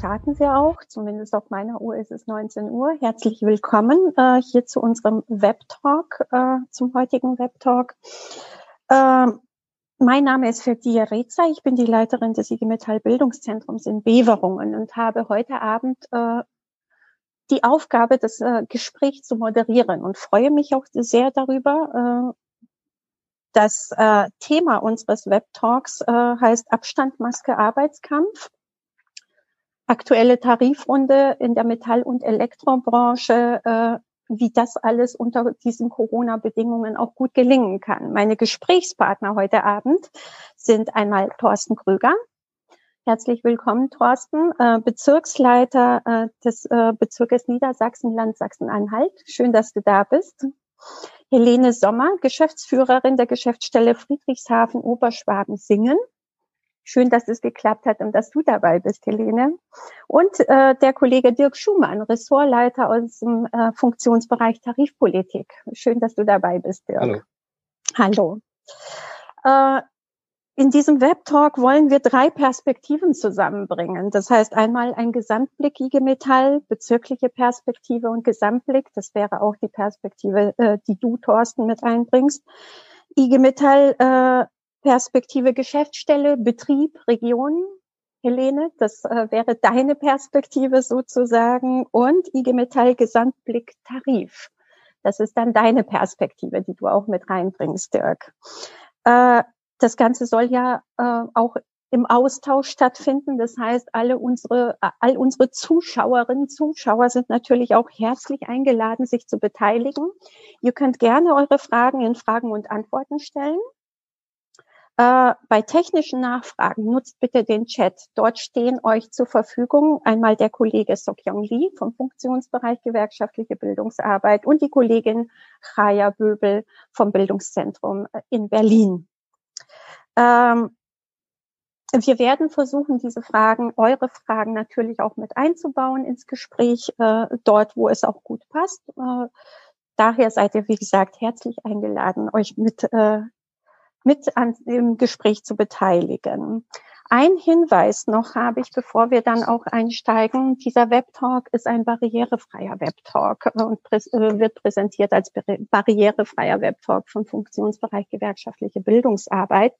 starten wir auch. Zumindest auf meiner Uhr ist es 19 Uhr. Herzlich willkommen äh, hier zu unserem Webtalk, äh, zum heutigen Webtalk. Äh, mein Name ist Ferdia Reza. Ich bin die Leiterin des IG Metall Bildungszentrums in Beverungen und habe heute Abend äh, die Aufgabe, das äh, Gespräch zu moderieren und freue mich auch sehr darüber. Äh, das äh, Thema unseres Webtalks äh, heißt Abstand, Maske, Arbeitskampf aktuelle Tarifrunde in der Metall- und Elektrobranche, äh, wie das alles unter diesen Corona-Bedingungen auch gut gelingen kann. Meine Gesprächspartner heute Abend sind einmal Thorsten Krüger. Herzlich willkommen, Thorsten, äh, Bezirksleiter äh, des äh, Bezirkes Niedersachsen-Land Sachsen-Anhalt. Schön, dass du da bist. Helene Sommer, Geschäftsführerin der Geschäftsstelle Friedrichshafen Oberschwaben-Singen. Schön, dass es geklappt hat und dass du dabei bist, Helene. Und äh, der Kollege Dirk Schumann, Ressortleiter aus dem äh, Funktionsbereich Tarifpolitik. Schön, dass du dabei bist, Dirk. Hallo. Hallo. Äh, in diesem Webtalk wollen wir drei Perspektiven zusammenbringen. Das heißt einmal ein Gesamtblick IG Metall, bezirkliche Perspektive und Gesamtblick. Das wäre auch die Perspektive, äh, die du, Thorsten, mit einbringst. IG Metall äh, Perspektive Geschäftsstelle, Betrieb, Region. Helene, das äh, wäre deine Perspektive sozusagen und IG Metall Gesamtblick Tarif. Das ist dann deine Perspektive, die du auch mit reinbringst, Dirk. Äh, das Ganze soll ja äh, auch im Austausch stattfinden. Das heißt, alle unsere, all unsere Zuschauerinnen, Zuschauer sind natürlich auch herzlich eingeladen, sich zu beteiligen. Ihr könnt gerne eure Fragen in Fragen und Antworten stellen. Äh, bei technischen Nachfragen nutzt bitte den Chat. Dort stehen euch zur Verfügung einmal der Kollege Sokyong Lee vom Funktionsbereich gewerkschaftliche Bildungsarbeit und die Kollegin Chaya Böbel vom Bildungszentrum äh, in Berlin. Ähm, wir werden versuchen, diese Fragen, eure Fragen natürlich auch mit einzubauen ins Gespräch, äh, dort, wo es auch gut passt. Äh, daher seid ihr, wie gesagt, herzlich eingeladen, euch mit äh, mit an dem Gespräch zu beteiligen. Ein Hinweis noch habe ich, bevor wir dann auch einsteigen. Dieser Webtalk ist ein barrierefreier Webtalk und äh, wird präsentiert als barrierefreier Webtalk vom Funktionsbereich gewerkschaftliche Bildungsarbeit.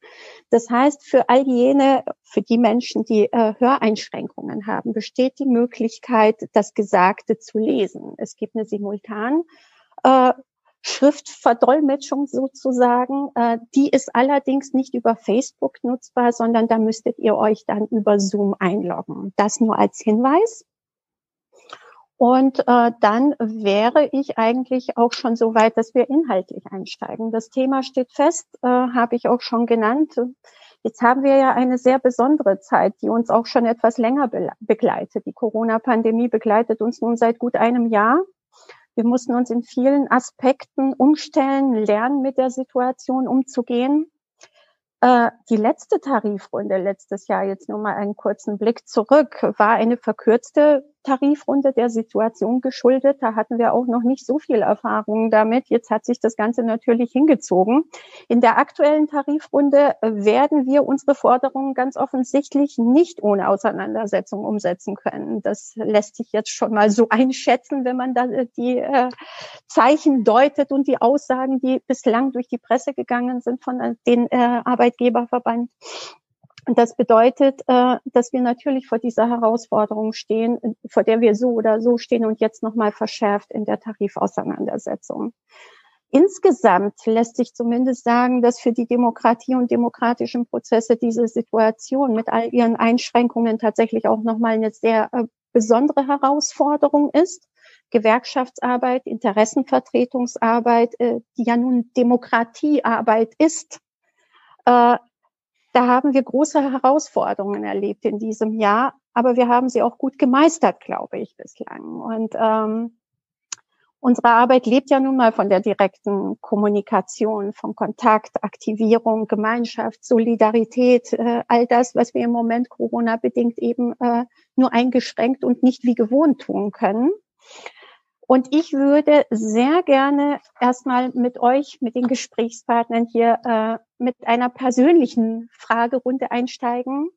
Das heißt, für all jene, für die Menschen, die äh, Höreinschränkungen haben, besteht die Möglichkeit, das Gesagte zu lesen. Es gibt eine simultan äh, Schriftverdolmetschung sozusagen. Äh, die ist allerdings nicht über Facebook nutzbar, sondern da müsstet ihr euch dann über Zoom einloggen. Das nur als Hinweis. Und äh, dann wäre ich eigentlich auch schon so weit, dass wir inhaltlich einsteigen. Das Thema steht fest, äh, habe ich auch schon genannt. Jetzt haben wir ja eine sehr besondere Zeit, die uns auch schon etwas länger be begleitet. Die Corona-Pandemie begleitet uns nun seit gut einem Jahr. Wir mussten uns in vielen Aspekten umstellen, lernen, mit der Situation umzugehen. Äh, die letzte Tarifrunde letztes Jahr, jetzt nur mal einen kurzen Blick zurück, war eine verkürzte Tarifrunde der Situation geschuldet. Da hatten wir auch noch nicht so viel Erfahrung damit. Jetzt hat sich das Ganze natürlich hingezogen. In der aktuellen Tarifrunde werden wir unsere Forderungen ganz offensichtlich nicht ohne Auseinandersetzung umsetzen können. Das lässt sich jetzt schon mal so einschätzen, wenn man da die äh, Zeichen deutet und die Aussagen, die bislang durch die Presse gegangen sind von den äh, Arbeitgeberverband. Das bedeutet, äh, dass wir natürlich vor dieser Herausforderung stehen, vor der wir so oder so stehen und jetzt nochmal verschärft in der Tarifauseinandersetzung. Insgesamt lässt sich zumindest sagen, dass für die Demokratie und demokratischen Prozesse diese Situation mit all ihren Einschränkungen tatsächlich auch nochmal eine sehr äh, besondere Herausforderung ist. Gewerkschaftsarbeit, Interessenvertretungsarbeit, äh, die ja nun Demokratiearbeit ist, da haben wir große Herausforderungen erlebt in diesem Jahr, aber wir haben sie auch gut gemeistert, glaube ich, bislang. Und ähm, unsere Arbeit lebt ja nun mal von der direkten Kommunikation, von Kontakt, Aktivierung, Gemeinschaft, Solidarität, äh, all das, was wir im Moment Corona-bedingt eben äh, nur eingeschränkt und nicht wie gewohnt tun können. Und ich würde sehr gerne erstmal mit euch, mit den Gesprächspartnern hier, äh, mit einer persönlichen Fragerunde einsteigen.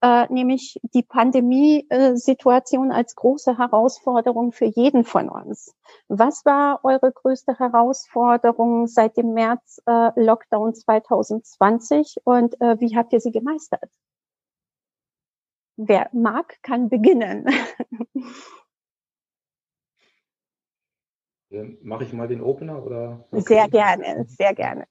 äh, nämlich die Pandemiesituation als große Herausforderung für jeden von uns. Was war eure größte Herausforderung seit dem März äh, Lockdown 2020 und äh, wie habt ihr sie gemeistert? Wer mag, kann beginnen. Mache ich mal den Opener oder? Sehr gerne, sehr gerne.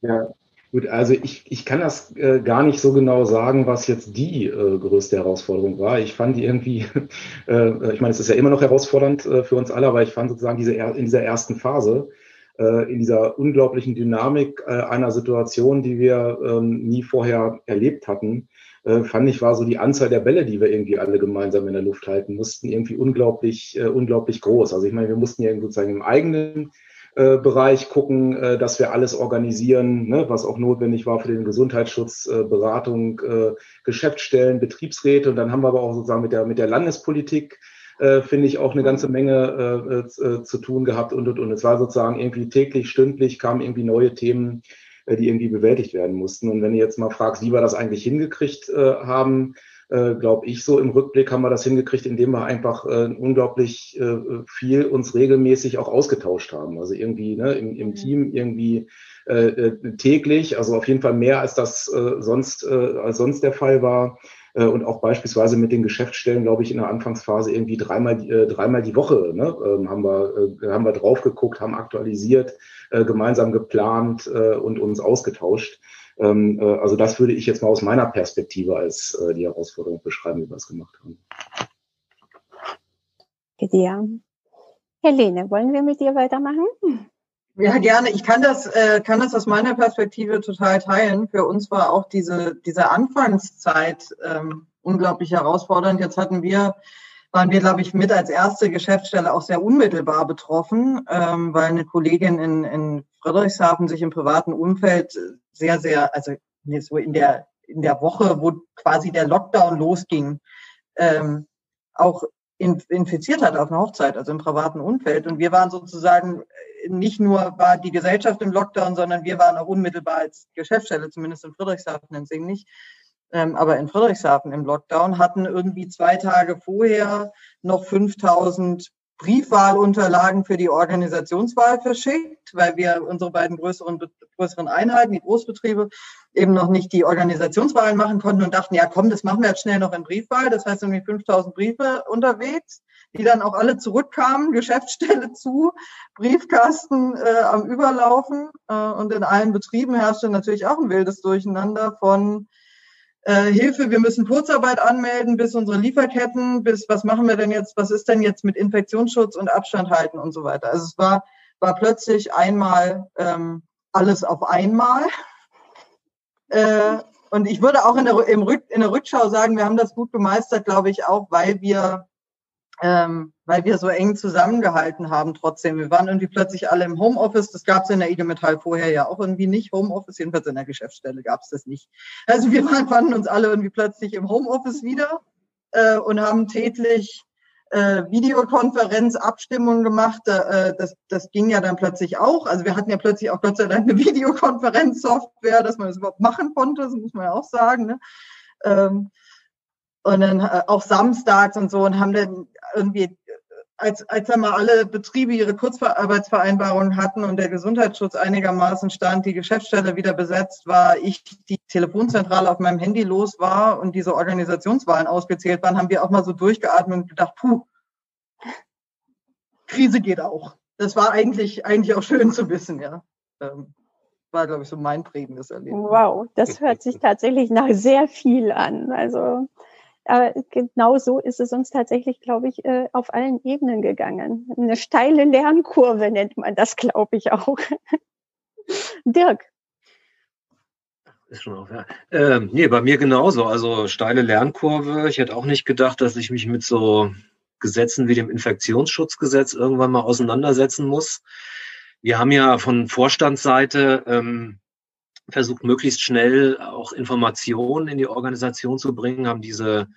Ja, gut, also ich, ich kann das äh, gar nicht so genau sagen, was jetzt die äh, größte Herausforderung war. Ich fand die irgendwie, äh, ich meine, es ist ja immer noch herausfordernd äh, für uns alle, aber ich fand sozusagen diese in dieser ersten Phase, äh, in dieser unglaublichen Dynamik äh, einer Situation, die wir ähm, nie vorher erlebt hatten, äh, fand ich, war so die Anzahl der Bälle, die wir irgendwie alle gemeinsam in der Luft halten mussten, irgendwie unglaublich, äh, unglaublich groß. Also ich meine, wir mussten ja sozusagen im eigenen äh, Bereich gucken, äh, dass wir alles organisieren, ne, was auch notwendig war für den Gesundheitsschutz, äh, Beratung, äh, Geschäftsstellen, Betriebsräte. Und dann haben wir aber auch sozusagen mit der, mit der Landespolitik äh, finde ich, auch eine ganze Menge äh, äh, zu tun gehabt und, und, und. Es war sozusagen irgendwie täglich, stündlich kamen irgendwie neue Themen, die irgendwie bewältigt werden mussten. Und wenn du jetzt mal fragst, wie wir das eigentlich hingekriegt äh, haben, äh, glaube ich, so im Rückblick haben wir das hingekriegt, indem wir einfach äh, unglaublich äh, viel uns regelmäßig auch ausgetauscht haben. Also irgendwie ne, im, im mhm. Team irgendwie äh, äh, täglich, also auf jeden Fall mehr als das äh, sonst äh, als sonst der Fall war. Äh, und auch beispielsweise mit den Geschäftsstellen, glaube ich, in der Anfangsphase irgendwie dreimal, äh, dreimal die Woche ne, ähm, haben, wir, äh, haben wir drauf geguckt, haben aktualisiert, äh, gemeinsam geplant äh, und uns ausgetauscht. Ähm, äh, also das würde ich jetzt mal aus meiner Perspektive als äh, die Herausforderung beschreiben, wie wir es gemacht haben. Ja. Helene, wollen wir mit dir weitermachen? Ja, gerne. Ich kann das, äh, kann das aus meiner Perspektive total teilen. Für uns war auch diese, diese Anfangszeit ähm, unglaublich herausfordernd. Jetzt hatten wir, waren wir, glaube ich, mit als erste Geschäftsstelle auch sehr unmittelbar betroffen, ähm, weil eine Kollegin in, in Friedrichshafen sich im privaten Umfeld sehr, sehr, also so in der, in der Woche, wo quasi der Lockdown losging, ähm, auch infiziert hat auf einer Hochzeit, also im privaten Umfeld. Und wir waren sozusagen nicht nur war die Gesellschaft im Lockdown, sondern wir waren auch unmittelbar als Geschäftsstelle, zumindest in Friedrichshafen, in Sing nicht, ähm, aber in Friedrichshafen im Lockdown, hatten irgendwie zwei Tage vorher noch 5000 Briefwahlunterlagen für die Organisationswahl verschickt, weil wir unsere beiden größeren, größeren Einheiten, die Großbetriebe, eben noch nicht die Organisationswahlen machen konnten und dachten, ja komm, das machen wir jetzt schnell noch in Briefwahl. Das heißt irgendwie 5000 Briefe unterwegs, die dann auch alle zurückkamen, Geschäftsstelle zu, Briefkasten äh, am Überlaufen äh, und in allen Betrieben herrschte natürlich auch ein wildes Durcheinander von äh, Hilfe, wir müssen Kurzarbeit anmelden, bis unsere Lieferketten, bis was machen wir denn jetzt, was ist denn jetzt mit Infektionsschutz und Abstand halten und so weiter. Also es war, war plötzlich einmal ähm, alles auf einmal. Äh, und ich würde auch in der, im Rück, in der Rückschau sagen, wir haben das gut gemeistert, glaube ich, auch, weil wir ähm, weil wir so eng zusammengehalten haben trotzdem. Wir waren irgendwie plötzlich alle im Homeoffice. Das gab es in der IG Metall vorher ja auch irgendwie nicht. Homeoffice, jedenfalls in der Geschäftsstelle gab es das nicht. Also wir waren, fanden uns alle irgendwie plötzlich im Homeoffice wieder äh, und haben täglich äh, Videokonferenz, gemacht. Äh, das, das ging ja dann plötzlich auch. Also wir hatten ja plötzlich auch Gott sei Dank eine Videokonferenzsoftware, dass man das überhaupt machen konnte, das muss man ja auch sagen. Ne? Ähm, und dann äh, auch samstags und so und haben dann irgendwie, als, als dann mal alle Betriebe ihre Kurzarbeitsvereinbarungen hatten und der Gesundheitsschutz einigermaßen stand, die Geschäftsstelle wieder besetzt war, ich die Telefonzentrale auf meinem Handy los war und diese Organisationswahlen ausgezählt waren, haben wir auch mal so durchgeatmet und gedacht, puh, Krise geht auch. Das war eigentlich, eigentlich auch schön zu wissen, ja. Ähm, war, glaube ich, so mein prägendes Erlebnis. Wow, das hört sich tatsächlich nach sehr viel an. Also aber genau so ist es uns tatsächlich, glaube ich, äh, auf allen Ebenen gegangen. Eine steile Lernkurve nennt man das, glaube ich, auch. Dirk. Ist schon auf, ja. Ähm, nee, bei mir genauso. Also steile Lernkurve. Ich hätte auch nicht gedacht, dass ich mich mit so Gesetzen wie dem Infektionsschutzgesetz irgendwann mal auseinandersetzen muss. Wir haben ja von Vorstandsseite ähm, versucht, möglichst schnell auch Informationen in die Organisation zu bringen, haben diese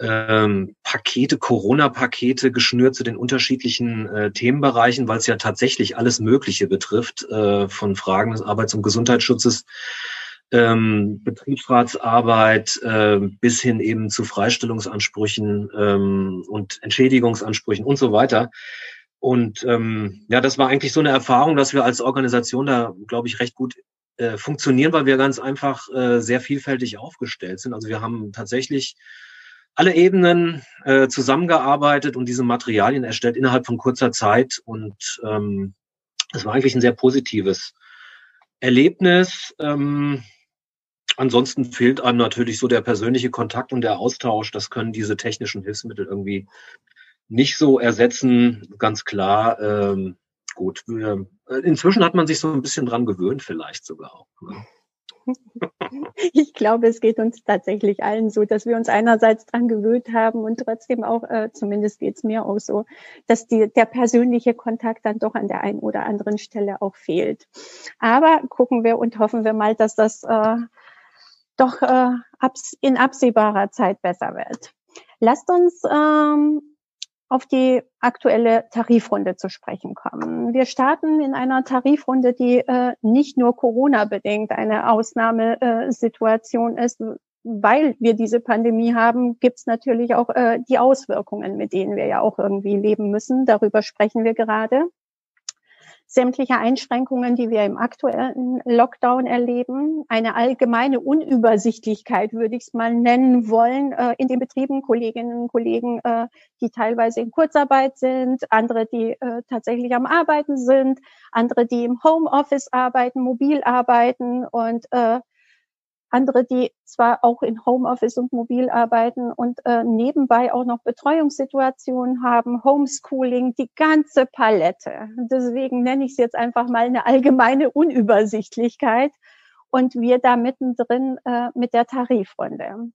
ähm, Pakete, Corona-Pakete geschnürt zu den unterschiedlichen äh, Themenbereichen, weil es ja tatsächlich alles Mögliche betrifft, äh, von Fragen des Arbeits- und Gesundheitsschutzes ähm, Betriebsratsarbeit äh, bis hin eben zu Freistellungsansprüchen ähm, und Entschädigungsansprüchen und so weiter. Und ähm, ja, das war eigentlich so eine Erfahrung, dass wir als Organisation da, glaube ich, recht gut äh, funktionieren, weil wir ganz einfach äh, sehr vielfältig aufgestellt sind. Also wir haben tatsächlich alle Ebenen äh, zusammengearbeitet und diese Materialien erstellt innerhalb von kurzer Zeit. Und ähm, das war eigentlich ein sehr positives Erlebnis. Ähm, ansonsten fehlt einem natürlich so der persönliche Kontakt und der Austausch. Das können diese technischen Hilfsmittel irgendwie nicht so ersetzen. Ganz klar. Ähm, gut, äh, inzwischen hat man sich so ein bisschen dran gewöhnt, vielleicht sogar auch. Ne? Ich glaube, es geht uns tatsächlich allen so, dass wir uns einerseits dran gewöhnt haben und trotzdem auch, äh, zumindest geht es mir auch so, dass die, der persönliche Kontakt dann doch an der einen oder anderen Stelle auch fehlt. Aber gucken wir und hoffen wir mal, dass das äh, doch äh, in absehbarer Zeit besser wird. Lasst uns ähm, auf die aktuelle Tarifrunde zu sprechen kommen. Wir starten in einer Tarifrunde, die äh, nicht nur Corona-bedingt eine Ausnahmesituation ist, weil wir diese Pandemie haben, gibt es natürlich auch äh, die Auswirkungen, mit denen wir ja auch irgendwie leben müssen. Darüber sprechen wir gerade sämtliche Einschränkungen, die wir im aktuellen Lockdown erleben, eine allgemeine Unübersichtlichkeit, würde ich es mal nennen wollen, äh, in den Betrieben, Kolleginnen und Kollegen, äh, die teilweise in Kurzarbeit sind, andere, die äh, tatsächlich am Arbeiten sind, andere, die im Homeoffice arbeiten, mobil arbeiten und andere, die zwar auch in Homeoffice und mobil arbeiten und äh, nebenbei auch noch Betreuungssituationen haben, Homeschooling, die ganze Palette. Deswegen nenne ich es jetzt einfach mal eine allgemeine Unübersichtlichkeit und wir da mittendrin äh, mit der Tarifrunde.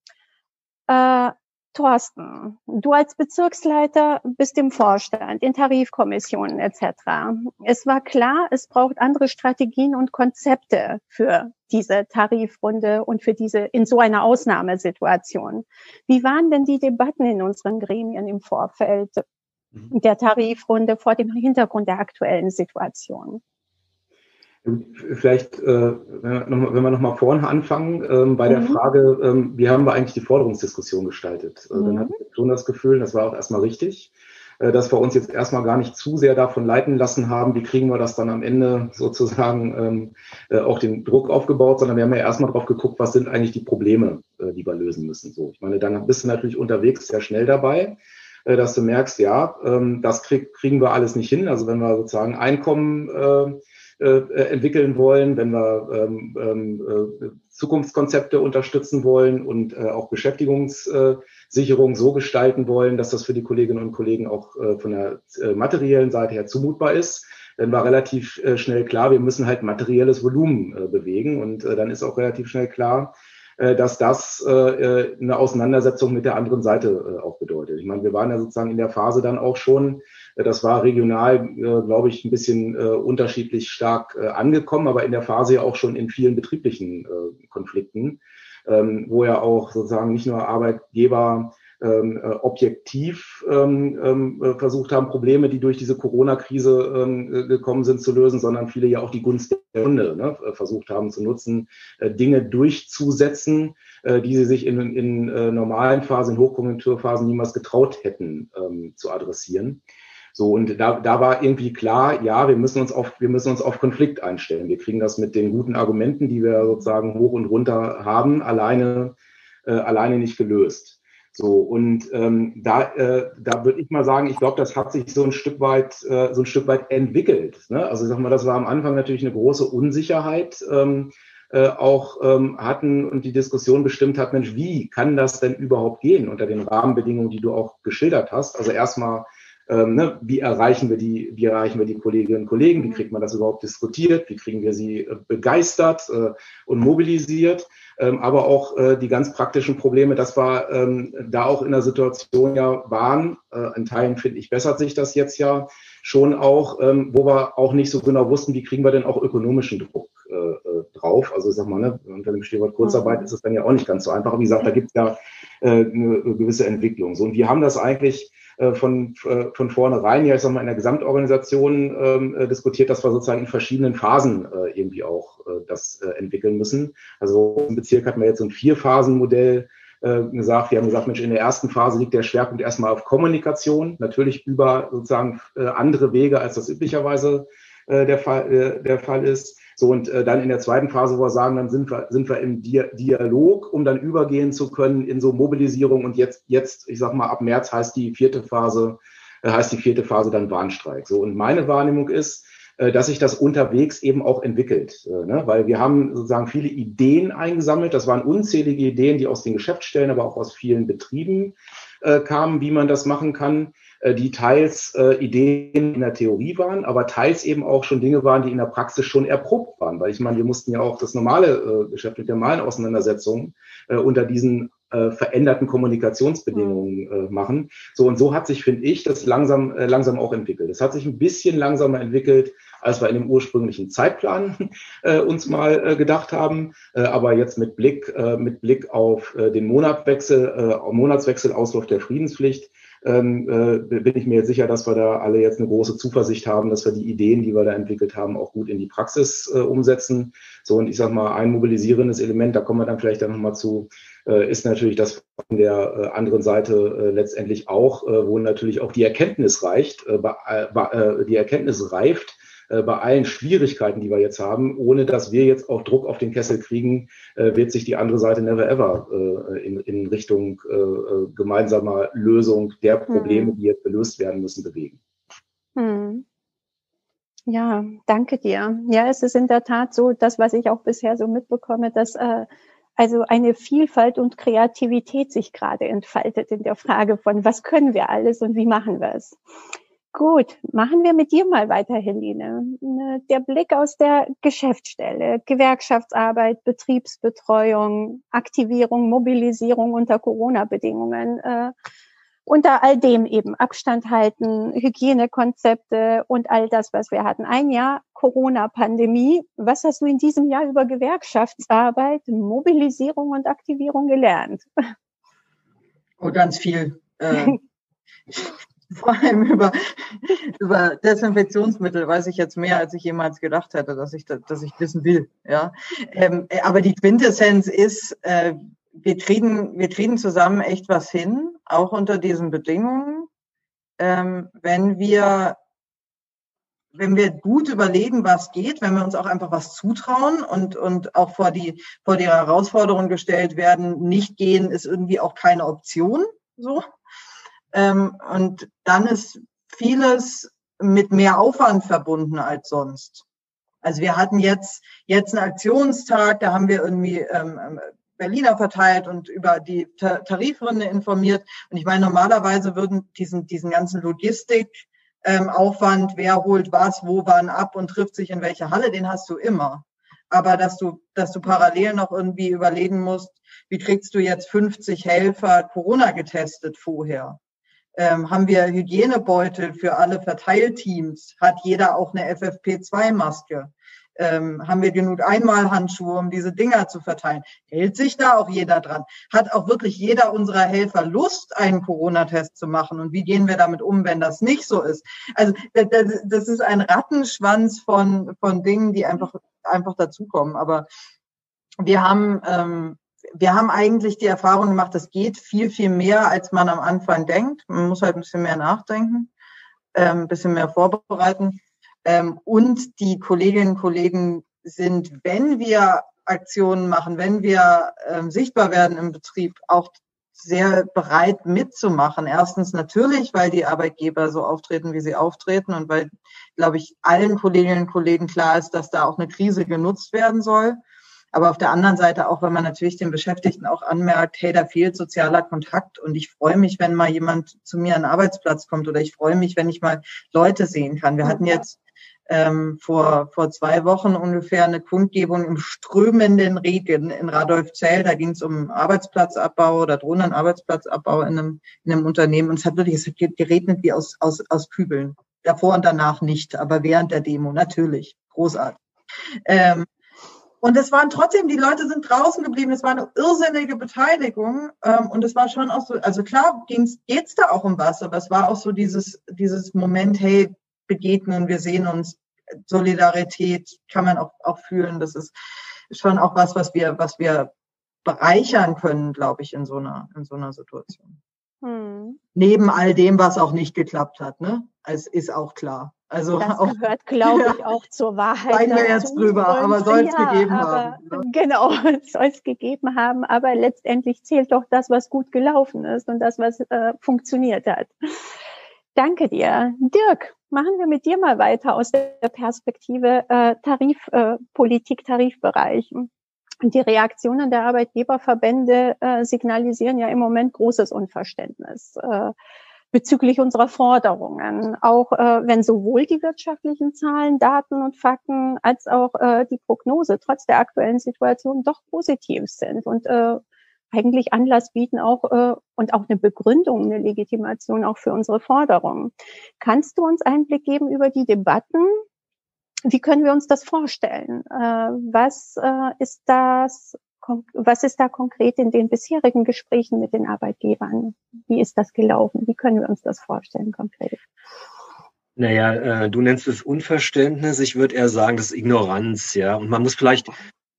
Äh, Thorsten, du als Bezirksleiter bist im Vorstand, in Tarifkommissionen etc. Es war klar, es braucht andere Strategien und Konzepte für diese Tarifrunde und für diese in so einer Ausnahmesituation. Wie waren denn die Debatten in unseren Gremien im Vorfeld mhm. der Tarifrunde vor dem Hintergrund der aktuellen Situation? Vielleicht, äh, wenn wir nochmal vorne anfangen, ähm, bei mhm. der Frage, ähm, wie haben wir eigentlich die Forderungsdiskussion gestaltet? Mhm. Dann hatte ich schon das Gefühl, das war auch erstmal richtig, äh, dass wir uns jetzt erstmal gar nicht zu sehr davon leiten lassen haben, wie kriegen wir das dann am Ende sozusagen ähm, äh, auch den Druck aufgebaut, sondern wir haben ja erstmal drauf geguckt, was sind eigentlich die Probleme, äh, die wir lösen müssen. So, ich meine, dann bist du natürlich unterwegs sehr schnell dabei äh, dass du merkst, ja, ähm, das krieg, kriegen wir alles nicht hin. Also wenn wir sozusagen Einkommen äh, äh, entwickeln wollen, wenn wir ähm, ähm, äh, Zukunftskonzepte unterstützen wollen und äh, auch Beschäftigungssicherung so gestalten wollen, dass das für die Kolleginnen und Kollegen auch äh, von der äh, materiellen Seite her zumutbar ist, dann war relativ äh, schnell klar, wir müssen halt materielles Volumen äh, bewegen und äh, dann ist auch relativ schnell klar, äh, dass das äh, äh, eine Auseinandersetzung mit der anderen Seite auch bedeutet. Ich meine, wir waren ja sozusagen in der Phase dann auch schon, das war regional, glaube ich, ein bisschen unterschiedlich stark angekommen, aber in der Phase ja auch schon in vielen betrieblichen Konflikten, ähm, wo ja auch sozusagen nicht nur Arbeitgeber ähm, äh, objektiv ähm, äh, versucht haben, Probleme, die durch diese Corona-Krise äh, gekommen sind, zu lösen, sondern viele ja auch die Gunst der Runde ne, äh, versucht haben zu nutzen, äh, Dinge durchzusetzen, äh, die sie sich in, in äh, normalen Phasen, in Hochkonjunkturphasen niemals getraut hätten zu adressieren. So, und da, da war irgendwie klar, ja, wir müssen uns auf, wir müssen uns auf Konflikt einstellen. Wir kriegen das mit den guten Argumenten, die wir sozusagen hoch und runter haben, alleine, äh, alleine nicht gelöst. So, und ähm, da, äh, da würde ich mal sagen, ich glaube, das hat sich so ein Stück weit, äh, so ein Stück weit entwickelt. Ne? Also ich sag mal, das war am Anfang natürlich eine große Unsicherheit. Ähm, äh, auch ähm, hatten und die Diskussion bestimmt hat, Mensch, wie kann das denn überhaupt gehen unter den Rahmenbedingungen, die du auch geschildert hast? Also erstmal, ähm, ne, wie erreichen wir die, wie erreichen wir die Kolleginnen und Kollegen? Wie kriegt man das überhaupt diskutiert? Wie kriegen wir sie äh, begeistert äh, und mobilisiert? ähm, aber auch äh, die ganz praktischen Probleme, das war ähm, da auch in der Situation ja waren, äh, in Teilen finde ich, bessert sich das jetzt ja schon auch, ähm, wo wir auch nicht so genau wussten, wie kriegen wir denn auch ökonomischen Druck äh, äh drauf. Also ich sag mal, ne, unter dem Stichwort Kurzarbeit mhm. ist es dann ja auch nicht ganz so einfach. Wie gesagt, da gibt es ja eine gewisse Entwicklung. So, und wir haben das eigentlich äh, von, äh, von vornherein, ja, ich sag mal, in der Gesamtorganisation ähm, äh, diskutiert, dass wir sozusagen in verschiedenen Phasen äh, irgendwie auch äh, das äh, entwickeln müssen. Also im Bezirk hatten wir jetzt so ein Vier-Phasen-Modell äh, gesagt. Wir haben gesagt, Mensch, in der ersten Phase liegt der Schwerpunkt erstmal auf Kommunikation, natürlich über sozusagen äh, andere Wege, als das üblicherweise äh, der, Fall, äh, der Fall ist. So, und äh, dann in der zweiten Phase, wo wir sagen, dann sind wir, sind wir im Dialog, um dann übergehen zu können in so Mobilisierung. Und jetzt, jetzt, ich sag mal, ab März heißt die vierte Phase, äh, heißt die vierte Phase dann Warnstreik. So, und meine Wahrnehmung ist, äh, dass sich das unterwegs eben auch entwickelt. Äh, ne? Weil wir haben sozusagen viele Ideen eingesammelt. Das waren unzählige Ideen, die aus den Geschäftsstellen, aber auch aus vielen Betrieben äh, kamen, wie man das machen kann die teils äh, Ideen in der Theorie waren, aber teils eben auch schon Dinge waren, die in der Praxis schon erprobt waren. Weil ich meine, wir mussten ja auch das normale äh, Geschäft mit der normalen Auseinandersetzung äh, unter diesen äh, veränderten Kommunikationsbedingungen äh, machen. So und so hat sich, finde ich, das langsam, äh, langsam auch entwickelt. Es hat sich ein bisschen langsamer entwickelt, als wir in dem ursprünglichen Zeitplan äh, uns mal äh, gedacht haben. Äh, aber jetzt mit Blick, äh, mit Blick auf äh, den Monatwechsel, äh, Monatswechsel, Auslauf der Friedenspflicht, ähm, äh, bin ich mir jetzt sicher, dass wir da alle jetzt eine große Zuversicht haben, dass wir die Ideen, die wir da entwickelt haben, auch gut in die Praxis äh, umsetzen. So, und ich sag mal, ein mobilisierendes Element, da kommen wir dann vielleicht dann nochmal zu, äh, ist natürlich das von der äh, anderen Seite äh, letztendlich auch, äh, wo natürlich auch die Erkenntnis reicht, die Erkenntnis reift, äh, bei allen Schwierigkeiten, die wir jetzt haben, ohne dass wir jetzt auch Druck auf den Kessel kriegen, äh, wird sich die andere Seite never ever äh, in, in Richtung gemeinsamer Lösung der Probleme, hm. die jetzt gelöst werden müssen, bewegen. Hm. Ja, danke dir. Ja, es ist in der Tat so, das, was ich auch bisher so mitbekomme, dass äh, also eine Vielfalt und Kreativität sich gerade entfaltet in der Frage von, was können wir alles und wie machen wir es. Gut, machen wir mit dir mal weiter, Helene. Ne, der Blick aus der Geschäftsstelle, Gewerkschaftsarbeit, Betriebsbetreuung, Aktivierung, Mobilisierung unter Corona-Bedingungen. Äh, unter all dem eben Abstand halten, Hygienekonzepte und all das, was wir hatten. Ein Jahr Corona-Pandemie. Was hast du in diesem Jahr über Gewerkschaftsarbeit, Mobilisierung und Aktivierung gelernt? Oh, ganz viel. Äh, vor allem über, über Desinfektionsmittel weiß ich jetzt mehr, als ich jemals gedacht hätte, dass ich, dass ich wissen will. Ja, ähm, äh, aber die Quintessenz ist, äh, wir kriegen, wir kriegen zusammen echt was hin, auch unter diesen Bedingungen, ähm, wenn wir wenn wir gut überlegen, was geht, wenn wir uns auch einfach was zutrauen und, und auch vor die, vor die Herausforderung gestellt werden, nicht gehen ist irgendwie auch keine Option, so. Ähm, und dann ist vieles mit mehr Aufwand verbunden als sonst. Also wir hatten jetzt, jetzt einen Aktionstag, da haben wir irgendwie ähm, ähm Berliner verteilt und über die Tarifrunde informiert. Und ich meine, normalerweise würden diesen, diesen ganzen Logistik, ähm, wer holt was, wo wann ab und trifft sich in welcher Halle, den hast du immer. Aber dass du, dass du parallel noch irgendwie überlegen musst, wie kriegst du jetzt 50 Helfer Corona getestet vorher? Ähm, haben wir Hygienebeutel für alle Verteilteams, hat jeder auch eine FFP2-Maske. Ähm, haben wir genug Einmalhandschuhe, um diese Dinger zu verteilen? Hält sich da auch jeder dran? Hat auch wirklich jeder unserer Helfer Lust, einen Corona-Test zu machen? Und wie gehen wir damit um, wenn das nicht so ist? Also das, ist ein Rattenschwanz von, von Dingen, die einfach, einfach dazukommen. Aber wir haben ähm, wir haben eigentlich die Erfahrung gemacht, es geht viel, viel mehr, als man am Anfang denkt. Man muss halt ein bisschen mehr nachdenken, ähm, ein bisschen mehr vorbereiten. Ähm, und die Kolleginnen und Kollegen sind, wenn wir Aktionen machen, wenn wir ähm, sichtbar werden im Betrieb, auch sehr bereit mitzumachen. Erstens natürlich, weil die Arbeitgeber so auftreten, wie sie auftreten und weil, glaube ich, allen Kolleginnen und Kollegen klar ist, dass da auch eine Krise genutzt werden soll. Aber auf der anderen Seite auch, wenn man natürlich den Beschäftigten auch anmerkt, hey, da fehlt sozialer Kontakt und ich freue mich, wenn mal jemand zu mir an den Arbeitsplatz kommt oder ich freue mich, wenn ich mal Leute sehen kann. Wir hatten jetzt ähm, vor, vor zwei Wochen ungefähr eine Kundgebung im strömenden Regen in Radolfzell. Da ging es um Arbeitsplatzabbau oder drohenden Arbeitsplatzabbau in einem, in einem Unternehmen. Und es hat wirklich, es hat geregnet wie aus, aus, aus Kübeln. Davor und danach nicht, aber während der Demo natürlich. Großartig. Ähm, Und es waren trotzdem, die Leute sind draußen geblieben, es war eine irrsinnige Beteiligung. Ähm, und es war schon auch so, also klar geht es da auch um was, aber es war auch so dieses, dieses Moment, hey, begegnen, wir sehen uns, Solidarität kann man auch, auch fühlen. Das ist schon auch was, was wir, was wir bereichern können, glaube ich, in so einer, in so einer Situation. Hm. Neben all dem, was auch nicht geklappt hat, ne? Es ist auch klar. Also das auch, gehört, glaube ich, auch zur Wahrheit. Seien wir jetzt drüber, aber soll es ja, gegeben aber, haben. Ne? Genau, soll es gegeben haben, aber letztendlich zählt doch das, was gut gelaufen ist und das, was äh, funktioniert hat. Danke dir. Dirk, machen wir mit dir mal weiter aus der Perspektive äh, Tarifpolitik, äh, Tarifbereich. Die Reaktionen der Arbeitgeberverbände äh, signalisieren ja im Moment großes Unverständnis äh, bezüglich unserer Forderungen, auch äh, wenn sowohl die wirtschaftlichen Zahlen, Daten und Fakten als auch äh, die Prognose trotz der aktuellen Situation doch positiv sind und äh, eigentlich Anlass bieten auch äh, und auch eine Begründung, eine Legitimation auch für unsere Forderungen. Kannst du uns Einblick geben über die Debatten? Wie können wir uns das vorstellen? Äh, was äh, ist das? Was ist da konkret in den bisherigen Gesprächen mit den Arbeitgebern? Wie ist das gelaufen? Wie können wir uns das vorstellen konkret? Naja, äh, du nennst es Unverständnis. Ich würde eher sagen, das ist Ignoranz, ja. Und man muss vielleicht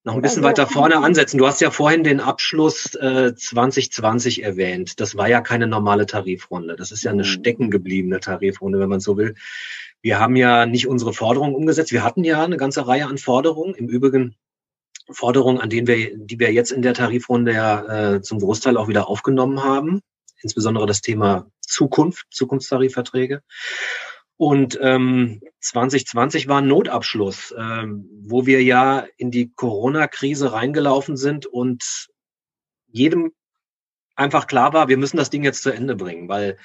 noch ein bisschen also, weiter vorne ansetzen. Du hast ja vorhin den Abschluss äh, 2020 erwähnt. Das war ja keine normale Tarifrunde. Das ist ja eine mhm. steckengebliebene Tarifrunde, wenn man so will. Wir haben ja nicht unsere Forderungen umgesetzt. Wir hatten ja eine ganze Reihe an Forderungen. Im Übrigen Forderungen, an denen wir, die wir jetzt in der Tarifrunde ja äh, zum Großteil auch wieder aufgenommen haben. Insbesondere das Thema Zukunft, Zukunftstarifverträge. Und ähm, 2020 war ein Notabschluss, ähm, wo wir ja in die Corona-Krise reingelaufen sind und jedem einfach klar war, wir müssen das Ding jetzt zu Ende bringen, weil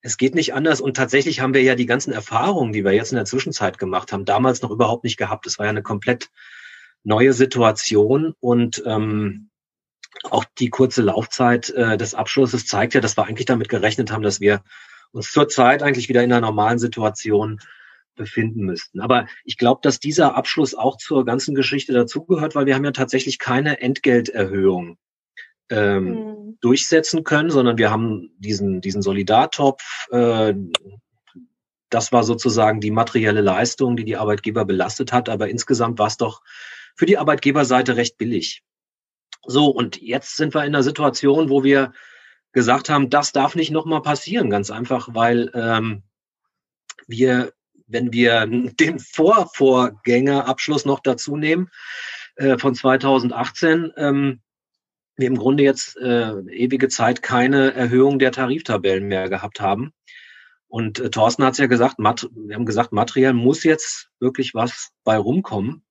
es geht nicht anders. Und tatsächlich haben wir ja die ganzen Erfahrungen, die wir jetzt in der Zwischenzeit gemacht haben, damals noch überhaupt nicht gehabt. Es war ja eine komplett neue Situation und ähm, auch die kurze Laufzeit äh, des Abschlusses zeigt ja, dass wir eigentlich damit gerechnet haben, dass wir uns zurzeit eigentlich wieder in einer normalen Situation befinden müssten. Aber ich glaube, dass dieser Abschluss auch zur ganzen Geschichte dazugehört, weil wir haben ja tatsächlich keine Entgelterhöhung ähm, mhm. durchsetzen können, sondern wir haben diesen, diesen Solidartopf. Äh, das war sozusagen die materielle Leistung, die die Arbeitgeber belastet hat. Aber insgesamt war es doch für die Arbeitgeberseite recht billig. So, und jetzt sind wir in einer Situation, wo wir gesagt haben, das darf nicht nochmal passieren, ganz einfach, weil ähm, wir, wenn wir den Vorvorgängerabschluss noch dazu nehmen äh, von 2018, ähm, wir im Grunde jetzt äh, ewige Zeit keine Erhöhung der Tariftabellen mehr gehabt haben. Und äh, Thorsten hat es ja gesagt, mat wir haben gesagt, materiell muss jetzt wirklich was bei rumkommen.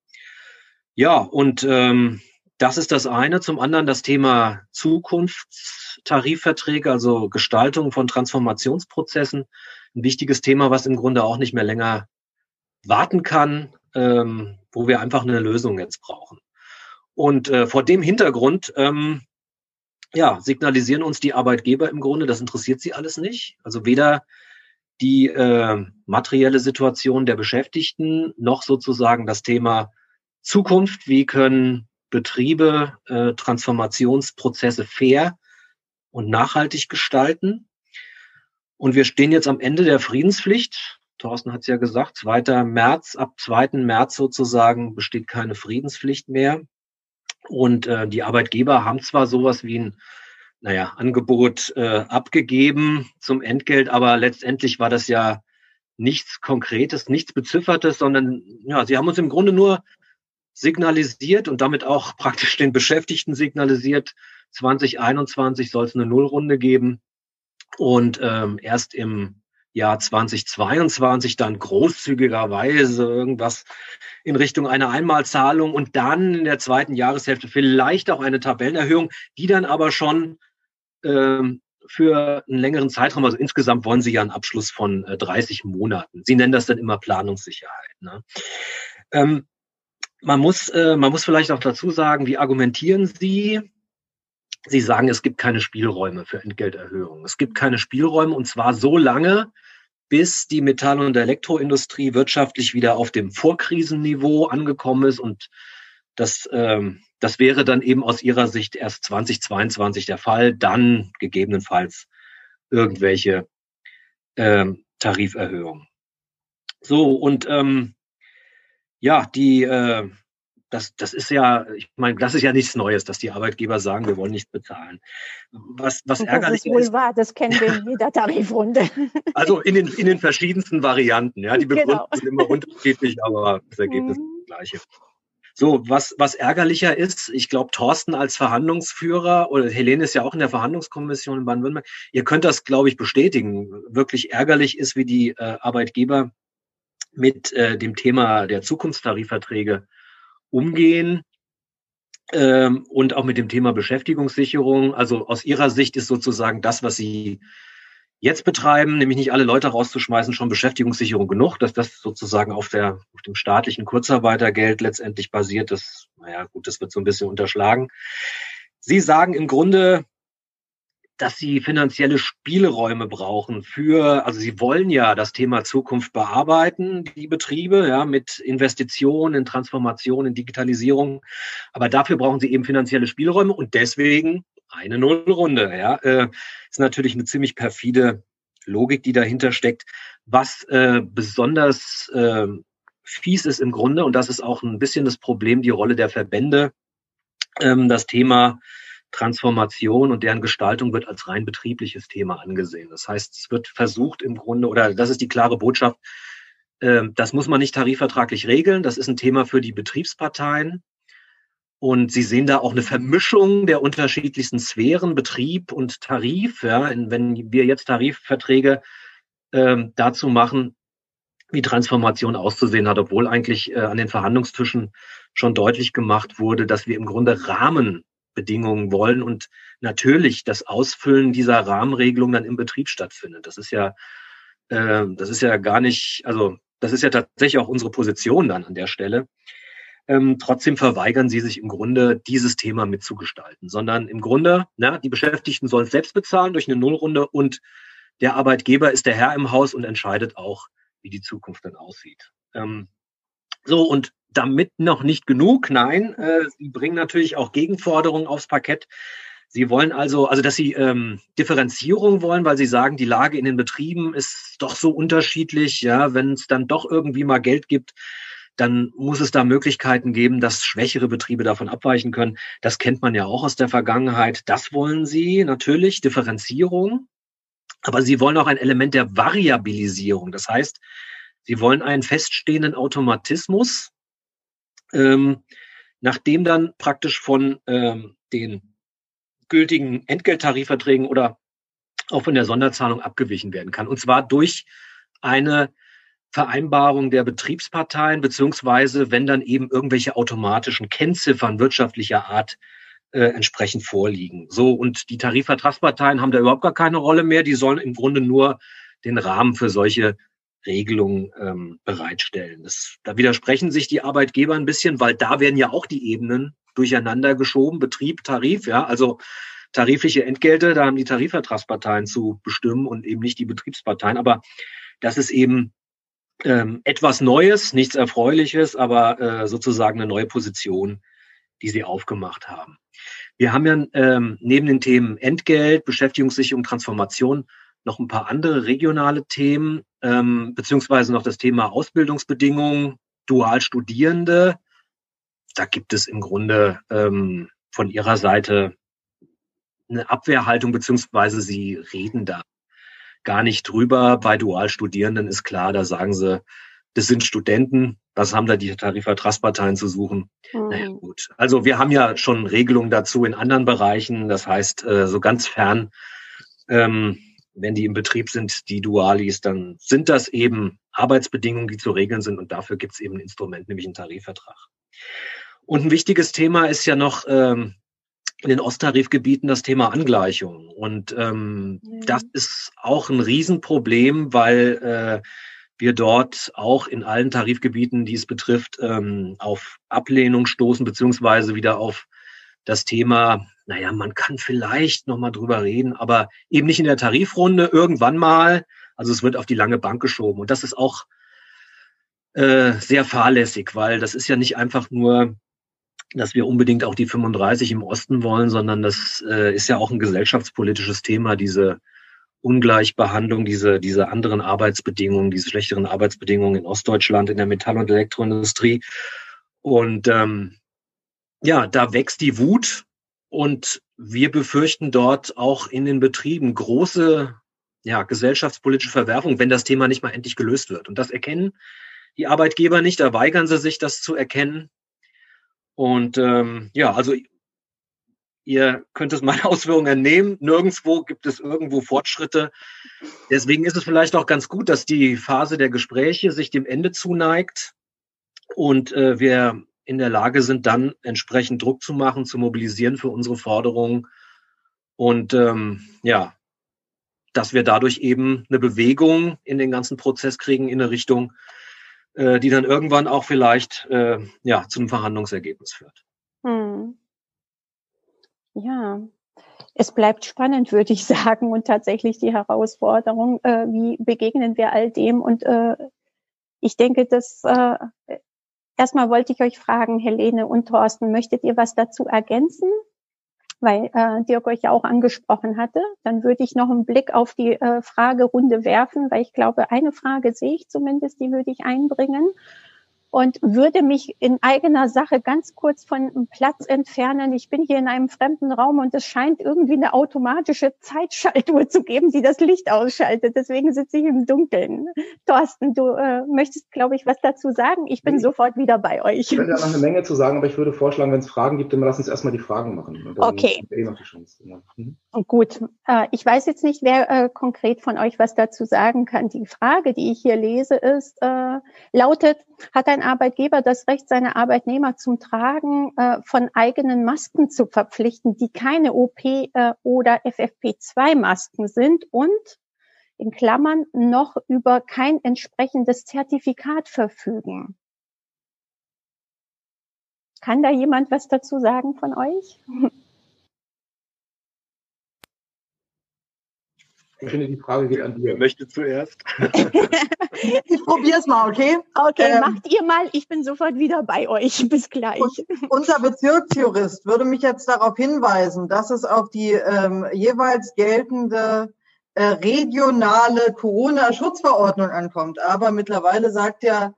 Ja, und ähm, das ist das eine. Zum anderen das Thema Zukunftstarifverträge, also Gestaltung von Transformationsprozessen. Ein wichtiges Thema, was im Grunde auch nicht mehr länger warten kann, ähm, wo wir einfach eine Lösung jetzt brauchen. Und äh, vor dem Hintergrund, ähm, ja, signalisieren uns die Arbeitgeber im Grunde, das interessiert sie alles nicht. Also weder die äh, materielle Situation der Beschäftigten noch sozusagen das Thema Zukunft. Wie können Betriebe äh, Transformationsprozesse fair und nachhaltig gestalten. Und wir stehen jetzt am Ende der Friedenspflicht. Thorsten hat es ja gesagt, 2. März, ab 2. März sozusagen besteht keine Friedenspflicht mehr. Und äh, die Arbeitgeber haben zwar sowas wie ein naja, Angebot äh, abgegeben zum Entgelt, aber letztendlich war das ja nichts Konkretes, nichts Beziffertes, sondern ja, sie haben uns im Grunde nur signalisiert und damit auch praktisch den Beschäftigten signalisiert, 2021 soll es eine Nullrunde geben. Und ähm, erst im Jahr 2022 dann großzügigerweise irgendwas in Richtung einer Einmalzahlung und dann in der zweiten Jahreshälfte vielleicht auch eine Tabellenerhöhung, die dann aber schon ähm, für einen längeren Zeitraum, also insgesamt wollen Sie ja einen Abschluss von äh, 30 Monaten. Sie nennen das dann immer Planungssicherheit. Ne? Ähm, man muss, äh, man muss vielleicht auch dazu sagen, wie argumentieren Sie? Sie sagen, es gibt keine Spielräume für Entgelterhöhungen. Es gibt keine Spielräume und zwar so lange, bis die Metall- und Elektroindustrie wirtschaftlich wieder auf dem Vorkrisenniveau angekommen ist und Das, ähm, das wäre dann eben aus Ihrer Sicht erst 2022 der Fall, dann gegebenenfalls irgendwelche ähm, Tariferhöhungen. So, und ähm, ja, die, äh, das, das ist ja, ich meine, das ist ja nichts Neues, dass die Arbeitgeber sagen, wir wollen nichts bezahlen. Was, was das ärgerlich ist. Wohl ist, wahr, das kennen wir in jeder Tarifrunde. Also in den, in den verschiedensten Varianten, ja. Die Begründungen genau. sind immer unterschiedlich, aber das Ergebnis mhm. ist das gleiche. So, was, was ärgerlicher ist, ich glaube, Thorsten als Verhandlungsführer oder Helene ist ja auch in der Verhandlungskommission in Baden-Württemberg, ihr könnt das, glaube ich, bestätigen. Wirklich ärgerlich ist, wie die äh, Arbeitgeber mit äh, dem Thema der Zukunftstarifverträge umgehen ähm, und auch mit dem Thema Beschäftigungssicherung. Also aus Ihrer Sicht ist sozusagen das, was Sie jetzt betreiben, nämlich nicht alle Leute rauszuschmeißen, schon Beschäftigungssicherung genug, dass das sozusagen auf, der, auf dem staatlichen Kurzarbeitergeld letztendlich basiert. Das, naja, gut, das wird so ein bisschen unterschlagen. Sie sagen im Grunde, dass sie finanzielle Spielräume brauchen für, also sie wollen ja das Thema Zukunft bearbeiten, die Betriebe, ja, mit Investitionen in Transformation, in Digitalisierung. Aber dafür brauchen sie eben finanzielle Spielräume und deswegen eine Nullrunde. Ja, äh, ist natürlich eine ziemlich perfide Logik, die dahinter steckt. Was äh, besonders äh, fies ist im Grunde, und das ist auch ein bisschen das Problem, die Rolle der Verbände, ähm, das Thema Transformation und deren Gestaltung wird als rein betriebliches Thema angesehen. Das heißt, es wird versucht im Grunde, oder das ist die klare Botschaft, äh, das muss man nicht tarifvertraglich regeln. Das ist ein Thema für die Betriebsparteien. Und Sie sehen da auch eine Vermischung der unterschiedlichsten Sphären, Betrieb und Tarif. Ja, wenn wir jetzt Tarifverträge ähm, dazu machen, wie Transformation auszusehen hat, obwohl eigentlich äh, an den Verhandlungstischen schon deutlich gemacht wurde, dass wir im Grunde Rahmenbedingungen wollen und natürlich das Ausfüllen dieser Rahmenregelung dann im Betrieb stattfindet. Das ist ja, äh, das ist ja gar nicht, also das ist ja tatsächlich auch unsere Position dann an der Stelle. Ähm, trotzdem verweigern sie sich im Grunde, dieses Thema mitzugestalten, sondern im Grunde, na, die Beschäftigten sollen es selbst bezahlen durch eine Nullrunde und der Arbeitgeber ist der Herr im Haus und entscheidet auch, wie die Zukunft dann aussieht. Ähm, so, und damit noch nicht genug, nein, äh, sie bringen natürlich auch Gegenforderungen aufs Parkett. Sie wollen also, also dass Sie ähm, Differenzierung wollen, weil Sie sagen, die Lage in den Betrieben ist doch so unterschiedlich. Ja, wenn es dann doch irgendwie mal Geld gibt, dann muss es da Möglichkeiten geben, dass schwächere Betriebe davon abweichen können. Das kennt man ja auch aus der Vergangenheit. Das wollen Sie natürlich, Differenzierung. Aber Sie wollen auch ein Element der Variabilisierung. Das heißt, Sie wollen einen feststehenden Automatismus, ähm, nachdem dann praktisch von ähm, den gültigen Entgelttarifverträgen oder auch von der Sonderzahlung abgewichen werden kann. Und zwar durch eine Vereinbarung der Betriebsparteien, beziehungsweise wenn dann eben irgendwelche automatischen Kennziffern wirtschaftlicher Art äh, entsprechend vorliegen. So, und die Tarifvertragsparteien haben da überhaupt gar keine Rolle mehr. Die sollen im Grunde nur den Rahmen für solche Regelungen ähm, bereitstellen. Das, da widersprechen sich die Arbeitgeber ein bisschen, weil da werden ja auch die Ebenen durcheinander geschoben, Betrieb, Tarif, ja, also tarifliche Entgelte, da haben die Tarifvertragsparteien zu bestimmen und eben nicht die Betriebsparteien. Aber das ist eben ähm, etwas Neues, nichts Erfreuliches, aber äh, sozusagen eine neue Position, die sie aufgemacht haben. Wir haben ja ähm, neben den Themen Entgelt, Beschäftigungssicherung, Transformation noch ein paar andere regionale Themen, ähm, beziehungsweise noch das Thema Ausbildungsbedingungen, Dualstudierende. Da gibt es im Grunde ähm, von Ihrer Seite eine Abwehrhaltung, beziehungsweise Sie reden da gar nicht drüber. Bei Dualstudierenden ist klar, da sagen sie, das sind Studenten, was haben da die Tarifvertragsparteien zu suchen? Mhm. Naja, gut. Also wir haben ja schon Regelungen dazu in anderen Bereichen. Das heißt, äh, so ganz fern, ähm, wenn die im Betrieb sind, die Dualis, dann sind das eben Arbeitsbedingungen, die zu regeln sind und dafür gibt es eben ein Instrument, nämlich einen Tarifvertrag. Und ein wichtiges Thema ist ja noch ähm, in den Osttarifgebieten das Thema Angleichung. Und ähm, mhm. das ist auch ein Riesenproblem, weil äh, wir dort auch in allen Tarifgebieten, die es betrifft, ähm, auf Ablehnung stoßen, beziehungsweise wieder auf das Thema, naja, man kann vielleicht nochmal drüber reden, aber eben nicht in der Tarifrunde, irgendwann mal. Also es wird auf die lange Bank geschoben. Und das ist auch äh, sehr fahrlässig, weil das ist ja nicht einfach nur dass wir unbedingt auch die 35 im Osten wollen, sondern das äh, ist ja auch ein gesellschaftspolitisches Thema, diese Ungleichbehandlung, diese, diese anderen Arbeitsbedingungen, diese schlechteren Arbeitsbedingungen in Ostdeutschland in der Metall- und Elektroindustrie. Und ähm, ja, da wächst die Wut und wir befürchten dort auch in den Betrieben große ja, gesellschaftspolitische Verwerfung, wenn das Thema nicht mal endlich gelöst wird. Und das erkennen die Arbeitgeber nicht, da weigern sie sich, das zu erkennen. Und ähm, ja, also ihr könnt es meine Ausführungen entnehmen. Nirgendwo gibt es irgendwo Fortschritte. Deswegen ist es vielleicht auch ganz gut, dass die Phase der Gespräche sich dem Ende zuneigt und äh, wir in der Lage sind, dann entsprechend Druck zu machen, zu mobilisieren für unsere Forderungen. Und ähm, ja, dass wir dadurch eben eine Bewegung in den ganzen Prozess kriegen in eine Richtung, äh, die dann irgendwann auch vielleicht äh, ja, zu einem Verhandlungsergebnis führt. Hm. Ja, es bleibt spannend, würde ich sagen, und tatsächlich die Herausforderung, äh, wie begegnen wir all dem? Und äh, ich denke, dass äh, erstmal wollte ich euch fragen, Helene und Thorsten, möchtet ihr was dazu ergänzen? weil äh, Dirk euch ja auch angesprochen hatte. Dann würde ich noch einen Blick auf die äh, Fragerunde werfen, weil ich glaube, eine Frage sehe ich zumindest, die würde ich einbringen und würde mich in eigener Sache ganz kurz von einem Platz entfernen. Ich bin hier in einem fremden Raum und es scheint irgendwie eine automatische Zeitschaltuhr zu geben, die das Licht ausschaltet. Deswegen sitze ich im Dunkeln. Thorsten, du äh, möchtest, glaube ich, was dazu sagen. Ich bin ich sofort wieder bei euch. Ich könnte ja noch eine Menge zu sagen, aber ich würde vorschlagen, wenn es Fragen gibt, dann lass uns erstmal die Fragen machen. okay. Eh. Ja. Mhm. Gut. Äh, ich weiß jetzt nicht, wer äh, konkret von euch was dazu sagen kann. Die Frage, die ich hier lese, ist, äh, lautet, hat ein Arbeitgeber das Recht, seine Arbeitnehmer zum Tragen äh, von eigenen Masken zu verpflichten, die keine OP äh, oder FFP2-Masken sind und in Klammern noch über kein entsprechendes Zertifikat verfügen. Kann da jemand was dazu sagen von euch? Ich finde, die Frage geht an dir. Wer möchte zuerst? ich probiere es mal, okay? Okay, ähm, macht ihr mal. Ich bin sofort wieder bei euch. Bis gleich. unser Bezirksjurist würde mich jetzt darauf hinweisen, dass es auf die ähm, jeweils geltende äh, regionale Corona-Schutzverordnung ankommt. Aber mittlerweile sagt ja,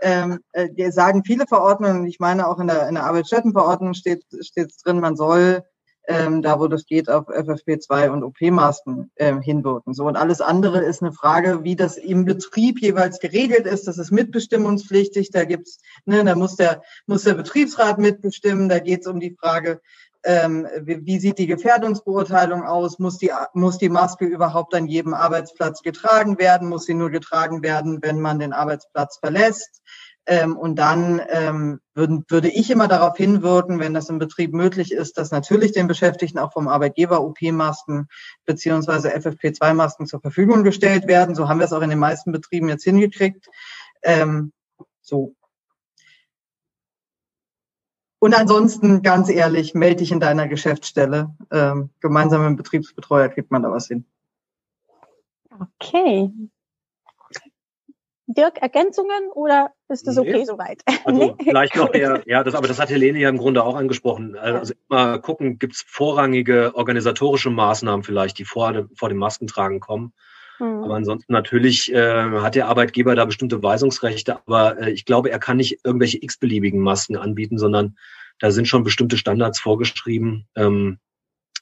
ähm, äh, sagen viele Verordnungen, ich meine auch in der, in der Arbeitsstättenverordnung steht, steht drin, man soll ähm, da wo das geht, auf FFP2 und OP-Masken ähm, hinwirken. So und alles andere ist eine Frage, wie das im Betrieb jeweils geregelt ist. Das ist mitbestimmungspflichtig. Da gibt's, ne, da muss der muss der Betriebsrat mitbestimmen. Da geht es um die Frage, ähm, wie, wie sieht die Gefährdungsbeurteilung aus? Muss die muss die Maske überhaupt an jedem Arbeitsplatz getragen werden? Muss sie nur getragen werden, wenn man den Arbeitsplatz verlässt? Ähm, und dann ähm, würden, würde ich immer darauf hinwirken, wenn das im Betrieb möglich ist, dass natürlich den Beschäftigten auch vom Arbeitgeber OP-Masken beziehungsweise FFP2-Masken zur Verfügung gestellt werden. So haben wir es auch in den meisten Betrieben jetzt hingekriegt. Ähm, so. Und ansonsten, ganz ehrlich, melde dich in deiner Geschäftsstelle. Ähm, gemeinsam mit dem Betriebsbetreuer kriegt man da was hin. Okay, Dirk, Ergänzungen oder ist das okay nee. soweit? Also nee? vielleicht noch eher, ja, das, aber das hat Helene ja im Grunde auch angesprochen. Also immer gucken, gibt es vorrangige organisatorische Maßnahmen vielleicht, die vor, dem, vor dem Maskentragen kommen. Hm. Aber ansonsten natürlich äh, hat der Arbeitgeber da bestimmte Weisungsrechte, aber äh, ich glaube, er kann nicht irgendwelche x-beliebigen Masken anbieten, sondern da sind schon bestimmte Standards vorgeschrieben, ähm,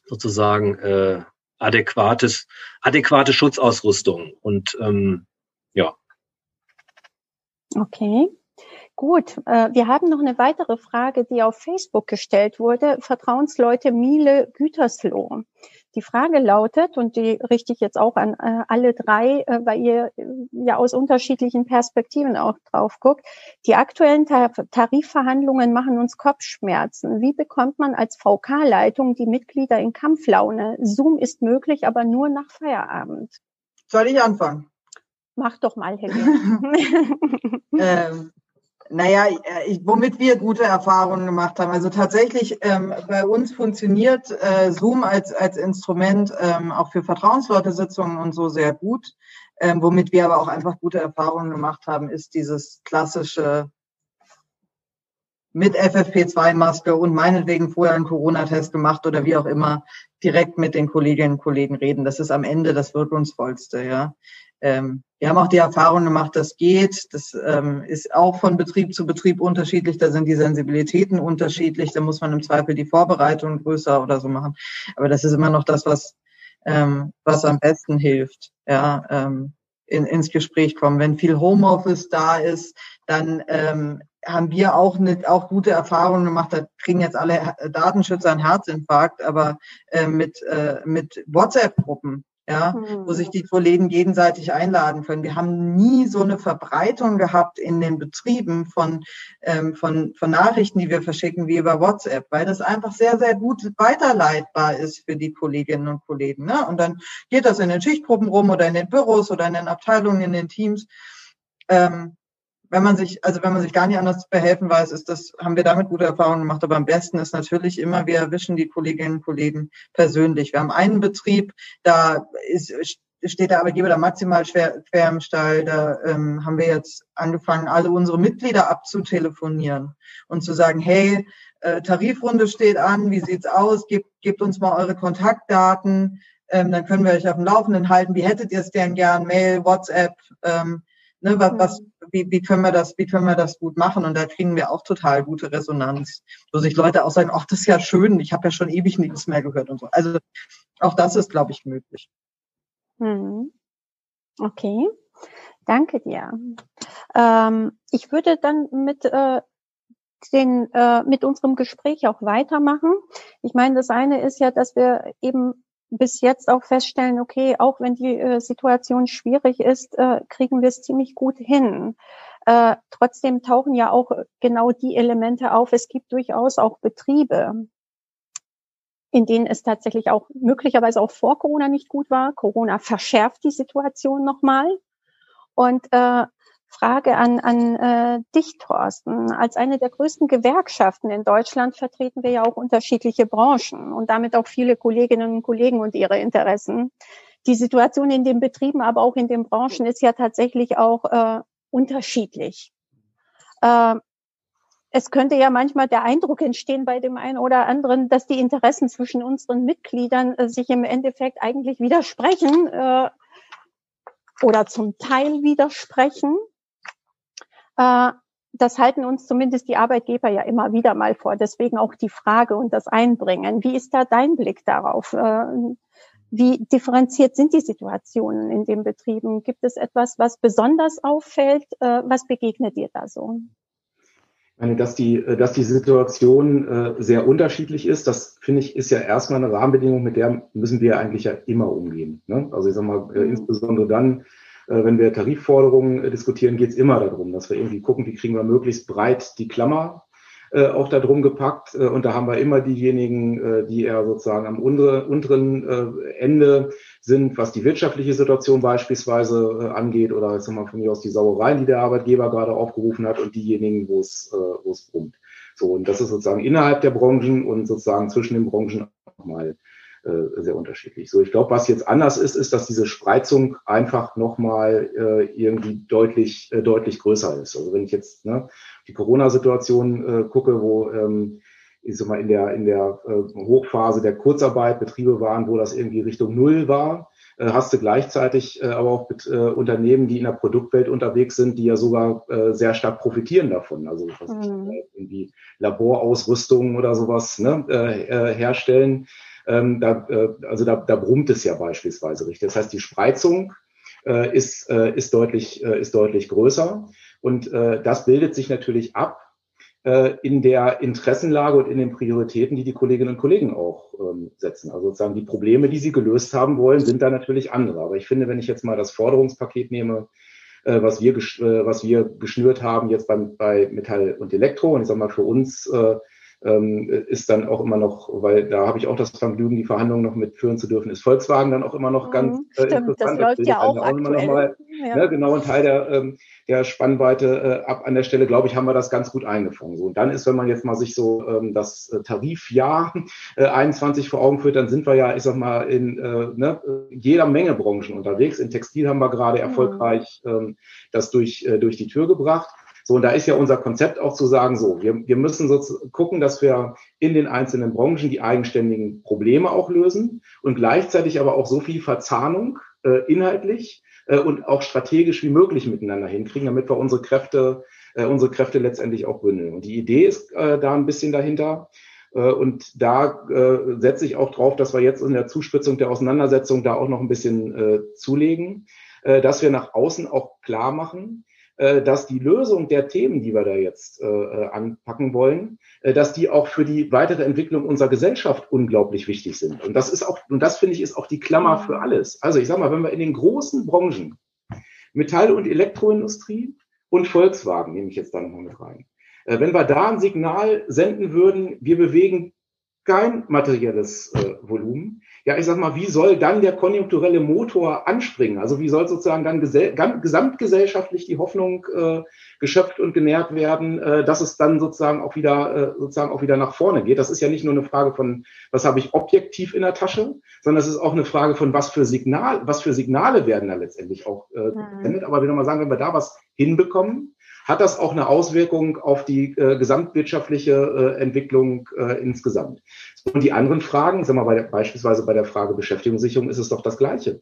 sozusagen äh, adäquates, adäquate Schutzausrüstung. Und ähm, ja, Okay. Gut, äh, wir haben noch eine weitere Frage, die auf Facebook gestellt wurde. Vertrauensleute Miele Gütersloh. Die Frage lautet, und die richte ich jetzt auch an äh, alle drei, äh, weil ihr ja aus unterschiedlichen Perspektiven auch drauf guckt. Die aktuellen Tarifverhandlungen machen uns Kopfschmerzen. Wie bekommt man als VK-Leitung die Mitglieder in Kampflaune? Zoom ist möglich, aber nur nach Feierabend. Soll ich anfangen? Mach doch mal, Helene. ähm, naja, ich, womit wir gute Erfahrungen gemacht haben. Also tatsächlich, ähm, bei uns funktioniert äh, Zoom als, als Instrument ähm, auch für Vertrauensleute-Sitzungen und so sehr gut. Ähm, womit wir aber auch einfach gute Erfahrungen gemacht haben, ist dieses klassische mit FFP2-Maske und meinetwegen vorher einen Corona-Test gemacht oder wie auch immer, direkt mit den Kolleginnen und Kollegen reden. Das ist am Ende das Wirkungsvollste, ja. Ähm, wir haben auch die Erfahrung gemacht, das geht. Das ähm, ist auch von Betrieb zu Betrieb unterschiedlich. Da sind die Sensibilitäten unterschiedlich. Da muss man im Zweifel die Vorbereitung größer oder so machen. Aber das ist immer noch das, was, ähm, was am besten hilft. Ja, ähm, in, ins Gespräch kommen. Wenn viel Homeoffice da ist, dann ähm, haben wir auch, eine, auch gute Erfahrungen gemacht. Da kriegen jetzt alle Datenschützer einen Herzinfarkt, aber äh, mit, äh, mit WhatsApp-Gruppen ja, mhm. wo sich die Kollegen gegenseitig einladen können. Wir haben nie so eine Verbreitung gehabt in den Betrieben von, ähm, von, von Nachrichten, die wir verschicken, wie über WhatsApp, weil das einfach sehr, sehr gut weiterleitbar ist für die Kolleginnen und Kollegen. Ne? Und dann geht das in den Schichtgruppen rum oder in den Büros oder in den Abteilungen, in den Teams. Ähm, wenn man sich, also wenn man sich gar nicht anders behelfen weiß, ist das, haben wir damit gute Erfahrungen gemacht. Aber am besten ist natürlich immer, wir erwischen die Kolleginnen und Kollegen persönlich. Wir haben einen Betrieb, da ist, steht der Arbeitgeber da maximal schwer, quer im Stall. Da ähm, haben wir jetzt angefangen, alle unsere Mitglieder abzutelefonieren und zu sagen, hey, äh, Tarifrunde steht an, wie sieht's aus? Gebt, gebt uns mal eure Kontaktdaten, ähm, dann können wir euch auf dem Laufenden halten. Wie hättet ihr es denn gern? Mail, WhatsApp, ähm, Ne, was, was, wie, wie können wir das, wie können wir das gut machen? Und da kriegen wir auch total gute Resonanz, wo sich Leute auch sagen, ach, das ist ja schön, ich habe ja schon ewig nichts mehr gehört und so. Also auch das ist, glaube ich, möglich. Hm. Okay, danke dir. Ähm, ich würde dann mit äh, den, äh, mit unserem Gespräch auch weitermachen. Ich meine, das eine ist ja, dass wir eben bis jetzt auch feststellen, okay, auch wenn die äh, Situation schwierig ist, äh, kriegen wir es ziemlich gut hin. Äh, trotzdem tauchen ja auch genau die Elemente auf. Es gibt durchaus auch Betriebe, in denen es tatsächlich auch möglicherweise auch vor Corona nicht gut war. Corona verschärft die Situation nochmal. Und äh, Frage an, an äh, dich, Thorsten. Als eine der größten Gewerkschaften in Deutschland vertreten wir ja auch unterschiedliche Branchen und damit auch viele Kolleginnen und Kollegen und ihre Interessen. Die Situation in den Betrieben, aber auch in den Branchen ist ja tatsächlich auch äh, unterschiedlich. Äh, es könnte ja manchmal der Eindruck entstehen bei dem einen oder anderen, dass die Interessen zwischen unseren Mitgliedern äh, sich im Endeffekt eigentlich widersprechen äh, oder zum Teil widersprechen. Äh, das halten uns zumindest die Arbeitgeber ja immer wieder mal vor. Deswegen auch die Frage und das Einbringen. Wie ist da dein Blick darauf? Äh, wie differenziert sind die Situationen in den Betrieben? Gibt es etwas, was besonders auffällt? Äh, was begegnet dir da so? Ich meine, dass die, dass die Situation sehr unterschiedlich ist, das finde ich, ist ja erstmal eine Rahmenbedingung, mit der müssen wir eigentlich ja immer umgehen. Ne? Also ich sag mal, mhm. insbesondere dann, wenn wir Tarifforderungen äh, diskutieren, geht es immer darum, dass wir irgendwie gucken, wie kriegen wir möglichst breit die Klammer äh, auch da drum gepackt. und da haben wir immer diejenigen, die eher sozusagen am unteren Ende sind, was die wirtschaftliche Situation beispielsweise angeht oder jetzt nochmal von mir aus die Sauereien, die der Arbeitgeber gerade aufgerufen hat und diejenigen, wo es es brummt. So, und das ist sozusagen innerhalb der Branchen und sozusagen zwischen den Branchen nochmal äh, sehr unterschiedlich. So, ich glaube, was jetzt anders ist, ist, dass diese Spreizung einfach nochmal äh, irgendwie deutlich, äh, deutlich größer ist. Also wenn ich jetzt ne, die Corona-Situation äh, gucke, wo ähm, ich sag mal, in der, in der äh, Hochphase der Kurzarbeit Betriebe waren, wo das irgendwie Richtung Null war, äh, hast du gleichzeitig äh, aber auch mit, äh, Unternehmen, die in der Produktwelt unterwegs sind, die ja sogar äh, sehr stark profitieren davon. Also was mhm. ich, äh, irgendwie Laborausrüstungen oder sowas ne, äh, äh, herstellen ähm, da, äh, also da, da brummt es ja beispielsweise richtig. Das heißt, die Spreizung äh, ist, äh, ist, deutlich, äh, ist deutlich größer. Und äh, das bildet sich natürlich ab äh, in der Interessenlage und in den Prioritäten, die die Kolleginnen und Kollegen auch ähm, setzen. Also sozusagen die Probleme, die sie gelöst haben wollen, sind da natürlich andere. Aber ich finde, wenn ich jetzt mal das Forderungspaket nehme, äh, was, wir, äh, was wir geschnürt haben jetzt beim, bei Metall und Elektro, und ich sage mal für uns äh, ist dann auch immer noch, weil da habe ich auch das Vergnügen, die Verhandlungen noch mitführen zu dürfen, ist Volkswagen dann auch immer noch ganz mhm, äh, Stimmt, interessant. Das läuft ja auch, aktuell. Mal, ja. ne, genau ein Teil der, ähm, der Spannweite äh, ab an der Stelle, glaube ich, haben wir das ganz gut eingefangen. So, und dann ist, wenn man jetzt mal sich so ähm, das äh, Tarifjahr äh, 21 vor Augen führt, dann sind wir ja, ich sag mal, in äh, ne, jeder Menge Branchen unterwegs. In Textil haben wir gerade mhm. erfolgreich ähm, das durch, äh, durch die Tür gebracht. So, und da ist ja unser Konzept auch zu sagen, so, wir, wir müssen so gucken, dass wir in den einzelnen Branchen die eigenständigen Probleme auch lösen und gleichzeitig aber auch so viel Verzahnung äh, inhaltlich äh, und auch strategisch wie möglich miteinander hinkriegen, damit wir unsere Kräfte, äh, unsere Kräfte letztendlich auch bündeln. Und die Idee ist äh, da ein bisschen dahinter. Äh, und da äh, setze ich auch drauf, dass wir jetzt in der Zuspitzung der Auseinandersetzung da auch noch ein bisschen äh, zulegen, äh, dass wir nach außen auch klar machen, dass die Lösung der Themen, die wir da jetzt äh, äh, anpacken wollen, äh, dass die auch für die weitere Entwicklung unserer Gesellschaft unglaublich wichtig sind. Und das ist auch, und das finde ich, ist auch die Klammer für alles. Also ich sage mal, wenn wir in den großen Branchen, Metall- und Elektroindustrie und Volkswagen, nehme ich jetzt da nochmal mit rein, äh, wenn wir da ein Signal senden würden, wir bewegen kein materielles äh, Volumen, ja, ich sag mal, wie soll dann der konjunkturelle Motor anspringen? Also wie soll sozusagen dann gesamtgesellschaftlich die Hoffnung äh, geschöpft und genährt werden, äh, dass es dann sozusagen auch wieder äh, sozusagen auch wieder nach vorne geht? Das ist ja nicht nur eine Frage von, was habe ich objektiv in der Tasche, sondern es ist auch eine Frage von, was für Signal, was für Signale werden da letztendlich auch äh, mhm. gesendet. Mhm. Aber wir nochmal sagen, wenn wir da was hinbekommen, hat das auch eine Auswirkung auf die äh, gesamtwirtschaftliche äh, Entwicklung äh, insgesamt. Und die anderen Fragen, sagen wir bei der, beispielsweise bei der Frage Beschäftigungssicherung, ist es doch das Gleiche.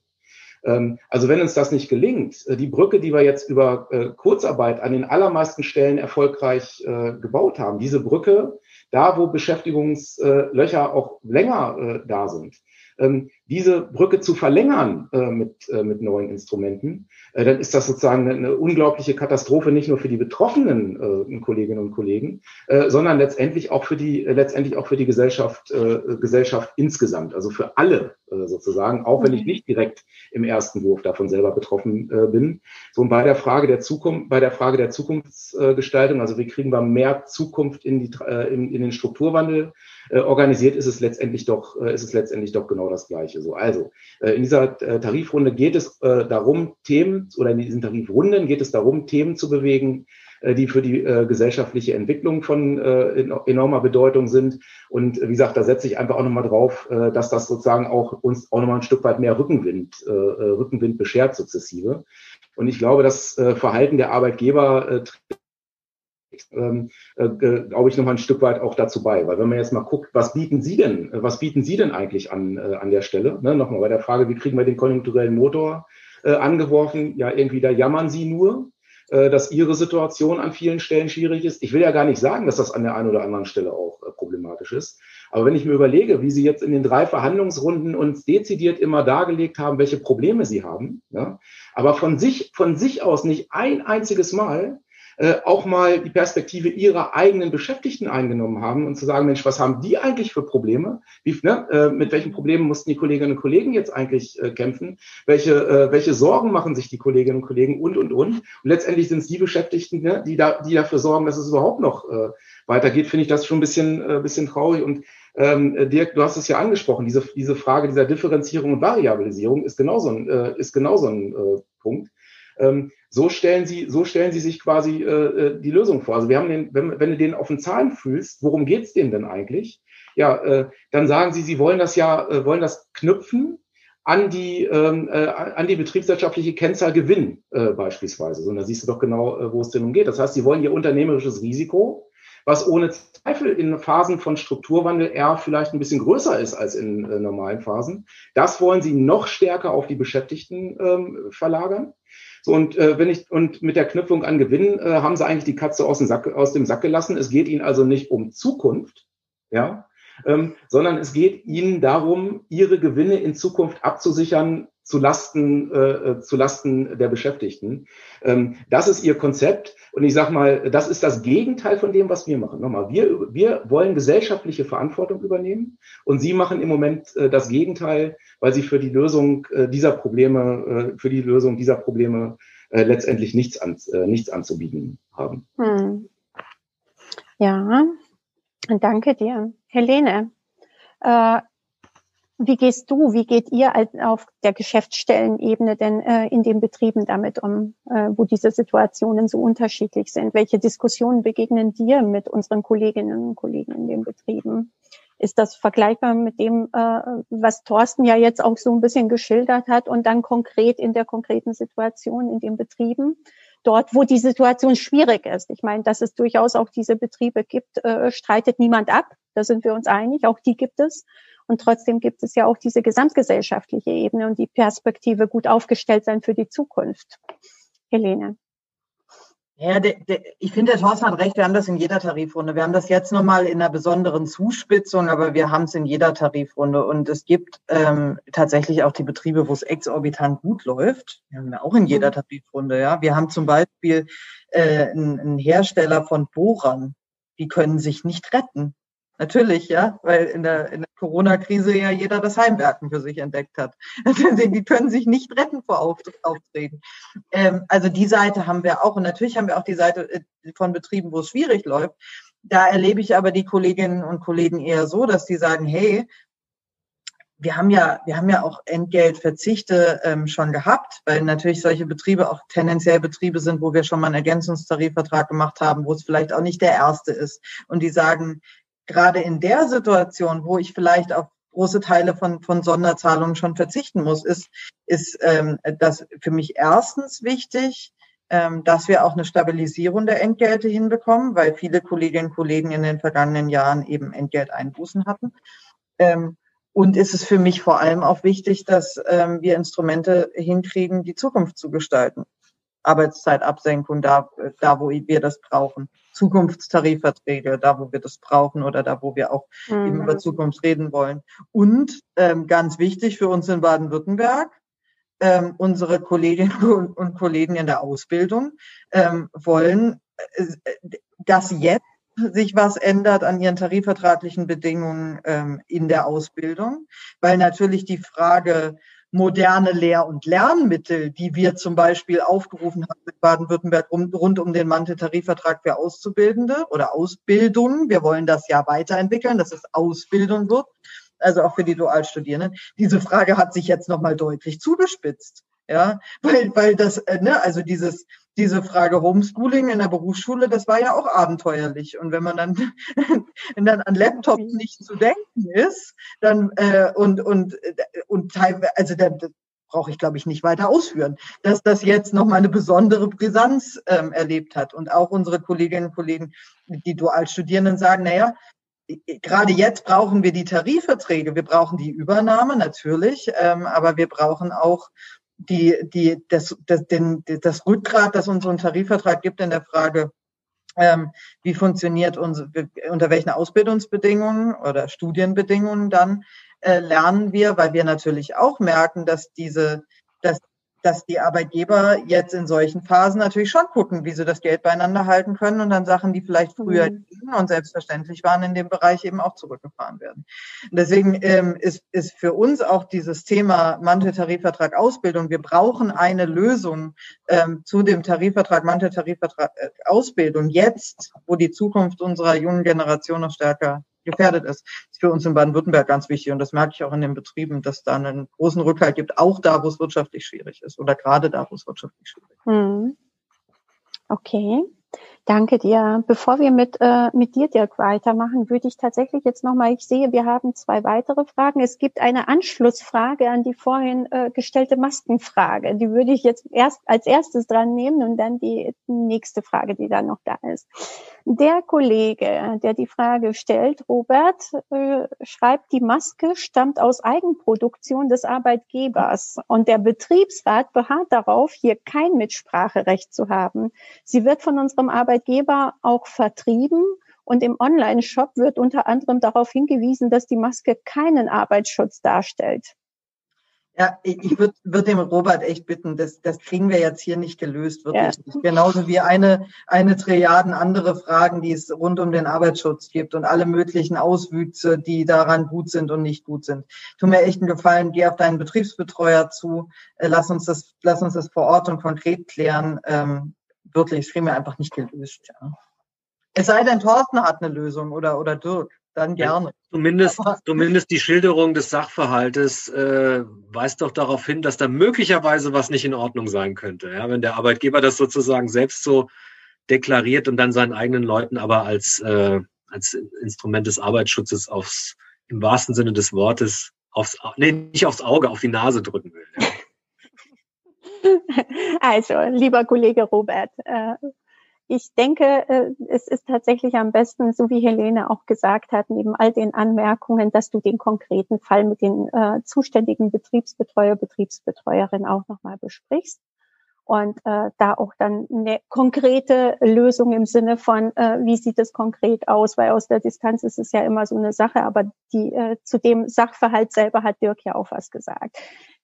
Ähm, also wenn uns das nicht gelingt, äh, die Brücke, die wir jetzt über äh, Kurzarbeit an den allermeisten Stellen erfolgreich äh, gebaut haben, diese Brücke, da wo Beschäftigungslöcher auch länger da sind, ähm, diese Brücke zu verlängern äh, mit, äh, mit neuen Instrumenten, äh, dann ist das sozusagen eine, eine, unglaubliche Katastrophe, nicht nur für die betroffenen äh, Kolleginnen und Kollegen, äh, sondern letztendlich auch für die, äh, letztendlich auch für die Gesellschaft, Gesellschaft insgesamt, also für alle sozusagen, auch wenn ich mhm. nicht direkt im ersten Wurf davon selber betroffen bin. So und bei der Frage der Zukunft, bei der Frage der Zukunftsgestaltung, also wie kriegen wir mehr Zukunft in die, in, in den Strukturwandel organisiert, ist es letztendlich doch, ist es letztendlich doch genau das Gleiche. So, also äh, in dieser äh, Tarifrunde geht es äh, darum, Themen oder in diesen Tarifrunden geht es darum, Themen zu bewegen, äh, die für die äh, gesellschaftliche Entwicklung von äh, enormer Bedeutung sind. Und wie gesagt, da setze ich einfach auch nochmal drauf, dass das sozusagen auch uns auch nochmal ein Stück weit mehr Rückenwind, Rückenwind beschert sukzessive. Und ich glaube, das Verhalten der Arbeitgeber ähm, äh, glaube ich, noch ein Stück weit auch dazu bei. Weil wenn man jetzt mal guckt, was bieten Sie denn, was bieten Sie denn eigentlich an, äh, an der Stelle? Ne, Nochmal bei der Frage, wie kriegen wir den konjunkturellen Motor äh, angeworfen? Ja, irgendwie, da jammern Sie nur, äh, dass Ihre Situation an vielen Stellen schwierig ist. Ich will ja gar nicht sagen, dass das an der einen oder anderen Stelle auch äh, problematisch ist. Aber wenn ich mir überlege, wie Sie jetzt in den drei Verhandlungsrunden uns dezidiert immer dargelegt haben, welche Probleme Sie haben, ja, aber von sich, von sich aus nicht ein einziges Mal äh, auch mal die Perspektive ihrer eigenen Beschäftigten eingenommen haben und zu sagen, Mensch, was haben die eigentlich für Probleme? Wie, ne, äh, mit welchen Problemen mussten die Kolleginnen und Kollegen jetzt eigentlich äh, kämpfen? Welche, äh, welche Sorgen machen sich die Kolleginnen und Kollegen und, und, und? Und letztendlich sind es die Beschäftigten, ne, die, da, die dafür sorgen, dass es überhaupt noch äh, weitergeht, finde ich das schon ein bisschen, äh, bisschen traurig. Und ähm, Dirk, du hast es ja angesprochen, diese, diese Frage dieser Differenzierung und Variabilisierung ist genauso ein, äh, ist genauso ein äh, Punkt. Ähm, so stellen sie, so stellen sie sich quasi äh, äh, die Lösung vor. Also wir haben den, wenn, wenn du den auf den Zahlen fühlst, worum geht's denen denn eigentlich? Ja, äh, dann sagen sie, sie wollen das ja, äh, wollen das knüpfen an die, ähm, äh, an die betriebswirtschaftliche Kennzahl Gewinn äh, beispielsweise. So, und da siehst du doch genau, äh, wo es denn umgeht. Das heißt, sie wollen ihr unternehmerisches Risiko, was ohne Zweifel in Phasen von Strukturwandel eher vielleicht ein bisschen größer ist als in äh, normalen Phasen. Das wollen sie noch stärker auf die Beschäftigten ähm, verlagern. So, und äh, wenn ich und mit der Knüpfung an Gewinn äh, haben sie eigentlich die Katze aus dem Sack, aus dem Sack gelassen. Es geht ihnen also nicht um Zukunft, ja, ähm, sondern es geht ihnen darum, ihre Gewinne in Zukunft abzusichern zu Lasten, äh, äh, zu Lasten der Beschäftigten. Ähm, das ist ihr Konzept. Und ich sage mal, das ist das Gegenteil von dem, was wir machen. Nochmal, wir, wir wollen gesellschaftliche Verantwortung übernehmen und Sie machen im Moment äh, das Gegenteil, weil Sie für die Lösung äh, dieser Probleme, äh, für die Lösung dieser Probleme äh, letztendlich nichts, an, äh, nichts anzubieten haben. Hm. Ja, danke dir. Helene, äh, wie gehst du, wie geht ihr auf der Geschäftsstellenebene denn äh, in den Betrieben damit um, äh, wo diese Situationen so unterschiedlich sind? Welche Diskussionen begegnen dir mit unseren Kolleginnen und Kollegen in den Betrieben? Ist das vergleichbar mit dem, äh, was Thorsten ja jetzt auch so ein bisschen geschildert hat und dann konkret in der konkreten Situation in den Betrieben? dort, wo die Situation schwierig ist. Ich meine, dass es durchaus auch diese Betriebe gibt, äh, streitet niemand ab. Da sind wir uns einig. Auch die gibt es. Und trotzdem gibt es ja auch diese gesamtgesellschaftliche Ebene und die Perspektive gut aufgestellt sein für die Zukunft. Helene. Ja, der, der, ich finde, der Thorsten hat recht, wir haben das in jeder Tarifrunde. Wir haben das jetzt nochmal in einer besonderen Zuspitzung, aber wir haben es in jeder Tarifrunde. Und es gibt ähm, tatsächlich auch die Betriebe, wo es exorbitant gut läuft. Wir haben ja auch in jeder mhm. Tarifrunde. Ja, Wir haben zum Beispiel äh, einen, einen Hersteller von Bohrern, die können sich nicht retten. Natürlich, ja, weil in der, in der Corona-Krise ja jeder das Heimwerken für sich entdeckt hat. die können sich nicht retten vor Auftreten. Ähm, also die Seite haben wir auch. Und natürlich haben wir auch die Seite äh, von Betrieben, wo es schwierig läuft. Da erlebe ich aber die Kolleginnen und Kollegen eher so, dass die sagen, hey, wir haben ja, wir haben ja auch Entgeltverzichte ähm, schon gehabt, weil natürlich solche Betriebe auch tendenziell Betriebe sind, wo wir schon mal einen Ergänzungstarifvertrag gemacht haben, wo es vielleicht auch nicht der erste ist. Und die sagen, gerade in der Situation, wo ich vielleicht auf große Teile von, von Sonderzahlungen schon verzichten muss, ist, ist ähm, das für mich erstens wichtig, ähm, dass wir auch eine Stabilisierung der Entgelte hinbekommen, weil viele Kolleginnen und Kollegen in den vergangenen Jahren eben Entgelteinbußen hatten. Ähm, und ist es für mich vor allem auch wichtig, dass ähm, wir Instrumente hinkriegen, die Zukunft zu gestalten. Arbeitszeitabsenkung da, da wo wir das brauchen. Zukunftstarifverträge, da wo wir das brauchen oder da wo wir auch mhm. eben über Zukunft reden wollen. Und ähm, ganz wichtig für uns in Baden-Württemberg, ähm, unsere Kolleginnen und Kollegen in der Ausbildung ähm, wollen, äh, dass jetzt sich was ändert an ihren tarifvertraglichen Bedingungen ähm, in der Ausbildung, weil natürlich die Frage moderne Lehr- und Lernmittel, die wir zum Beispiel aufgerufen haben in Baden-Württemberg rund um den Manteltarifvertrag für Auszubildende oder Ausbildung. Wir wollen das ja weiterentwickeln, dass es Ausbildung wird, also auch für die Dualstudierenden. Diese Frage hat sich jetzt nochmal deutlich zugespitzt. Ja, weil, weil das, äh, ne, also dieses, diese Frage Homeschooling in der Berufsschule, das war ja auch abenteuerlich. Und wenn man dann, wenn dann an Laptops nicht zu denken ist, dann äh, und und und teilweise, also dann brauche ich glaube ich nicht weiter ausführen, dass das jetzt noch mal eine besondere Brisanz ähm, erlebt hat. Und auch unsere Kolleginnen und Kollegen, die Dualstudierenden sagen, naja, gerade jetzt brauchen wir die Tarifverträge, wir brauchen die Übernahme natürlich, ähm, aber wir brauchen auch die, die, das, das, den, das Rückgrat, das unseren Tarifvertrag gibt in der Frage, ähm, wie funktioniert unsere, unter welchen Ausbildungsbedingungen oder Studienbedingungen dann äh, lernen wir, weil wir natürlich auch merken, dass diese, dass die Arbeitgeber jetzt in solchen Phasen natürlich schon gucken, wie sie das Geld beieinander halten können und dann Sachen, die vielleicht früher mhm. und selbstverständlich waren, in dem Bereich eben auch zurückgefahren werden. Und deswegen ähm, ist, ist für uns auch dieses Thema Manteltarifvertrag Ausbildung, wir brauchen eine Lösung ähm, zu dem Tarifvertrag, Manteltarifvertrag äh, Ausbildung jetzt, wo die Zukunft unserer jungen Generation noch stärker gefährdet ist. Das ist für uns in Baden-Württemberg ganz wichtig und das merke ich auch in den Betrieben, dass da einen großen Rückhalt gibt, auch da, wo es wirtschaftlich schwierig ist oder gerade da, wo es wirtschaftlich schwierig ist. Hm. Okay. Danke dir. Bevor wir mit, äh, mit dir, Dirk, weitermachen, würde ich tatsächlich jetzt nochmal, ich sehe, wir haben zwei weitere Fragen. Es gibt eine Anschlussfrage an die vorhin äh, gestellte Maskenfrage. Die würde ich jetzt erst als erstes dran nehmen und dann die nächste Frage, die da noch da ist. Der Kollege, der die Frage stellt, Robert, äh, schreibt, die Maske stammt aus Eigenproduktion des Arbeitgebers und der Betriebsrat beharrt darauf, hier kein Mitspracherecht zu haben. Sie wird von unserem Arbeitgeber auch vertrieben und im Online-Shop wird unter anderem darauf hingewiesen, dass die Maske keinen Arbeitsschutz darstellt. Ja, ich würde würd dem Robert echt bitten, das, das kriegen wir jetzt hier nicht gelöst, wirklich ja. Genauso wie eine, eine Triaden andere Fragen, die es rund um den Arbeitsschutz gibt und alle möglichen Auswüchse, die daran gut sind und nicht gut sind. Tu mir echt einen Gefallen, geh auf deinen Betriebsbetreuer zu, äh, lass uns das, lass uns das vor Ort und konkret klären. Ähm, wirklich, das kriegen wir einfach nicht gelöst. Ja. Es sei denn, Thorsten hat eine Lösung oder, oder Dirk dann gerne. Zumindest, zumindest die Schilderung des Sachverhaltes äh, weist doch darauf hin, dass da möglicherweise was nicht in Ordnung sein könnte. Ja? Wenn der Arbeitgeber das sozusagen selbst so deklariert und dann seinen eigenen Leuten aber als, äh, als Instrument des Arbeitsschutzes aufs, im wahrsten Sinne des Wortes, aufs, nee, nicht aufs Auge, auf die Nase drücken will. Also, lieber Kollege Robert, äh, ich denke, äh, es ist tatsächlich am besten, so wie Helene auch gesagt hat, neben all den Anmerkungen, dass du den konkreten Fall mit den äh, zuständigen Betriebsbetreuer, Betriebsbetreuerin auch nochmal besprichst und äh, da auch dann eine konkrete Lösung im Sinne von, äh, wie sieht es konkret aus, weil aus der Distanz ist es ja immer so eine Sache, aber die äh, zu dem Sachverhalt selber hat Dirk ja auch was gesagt.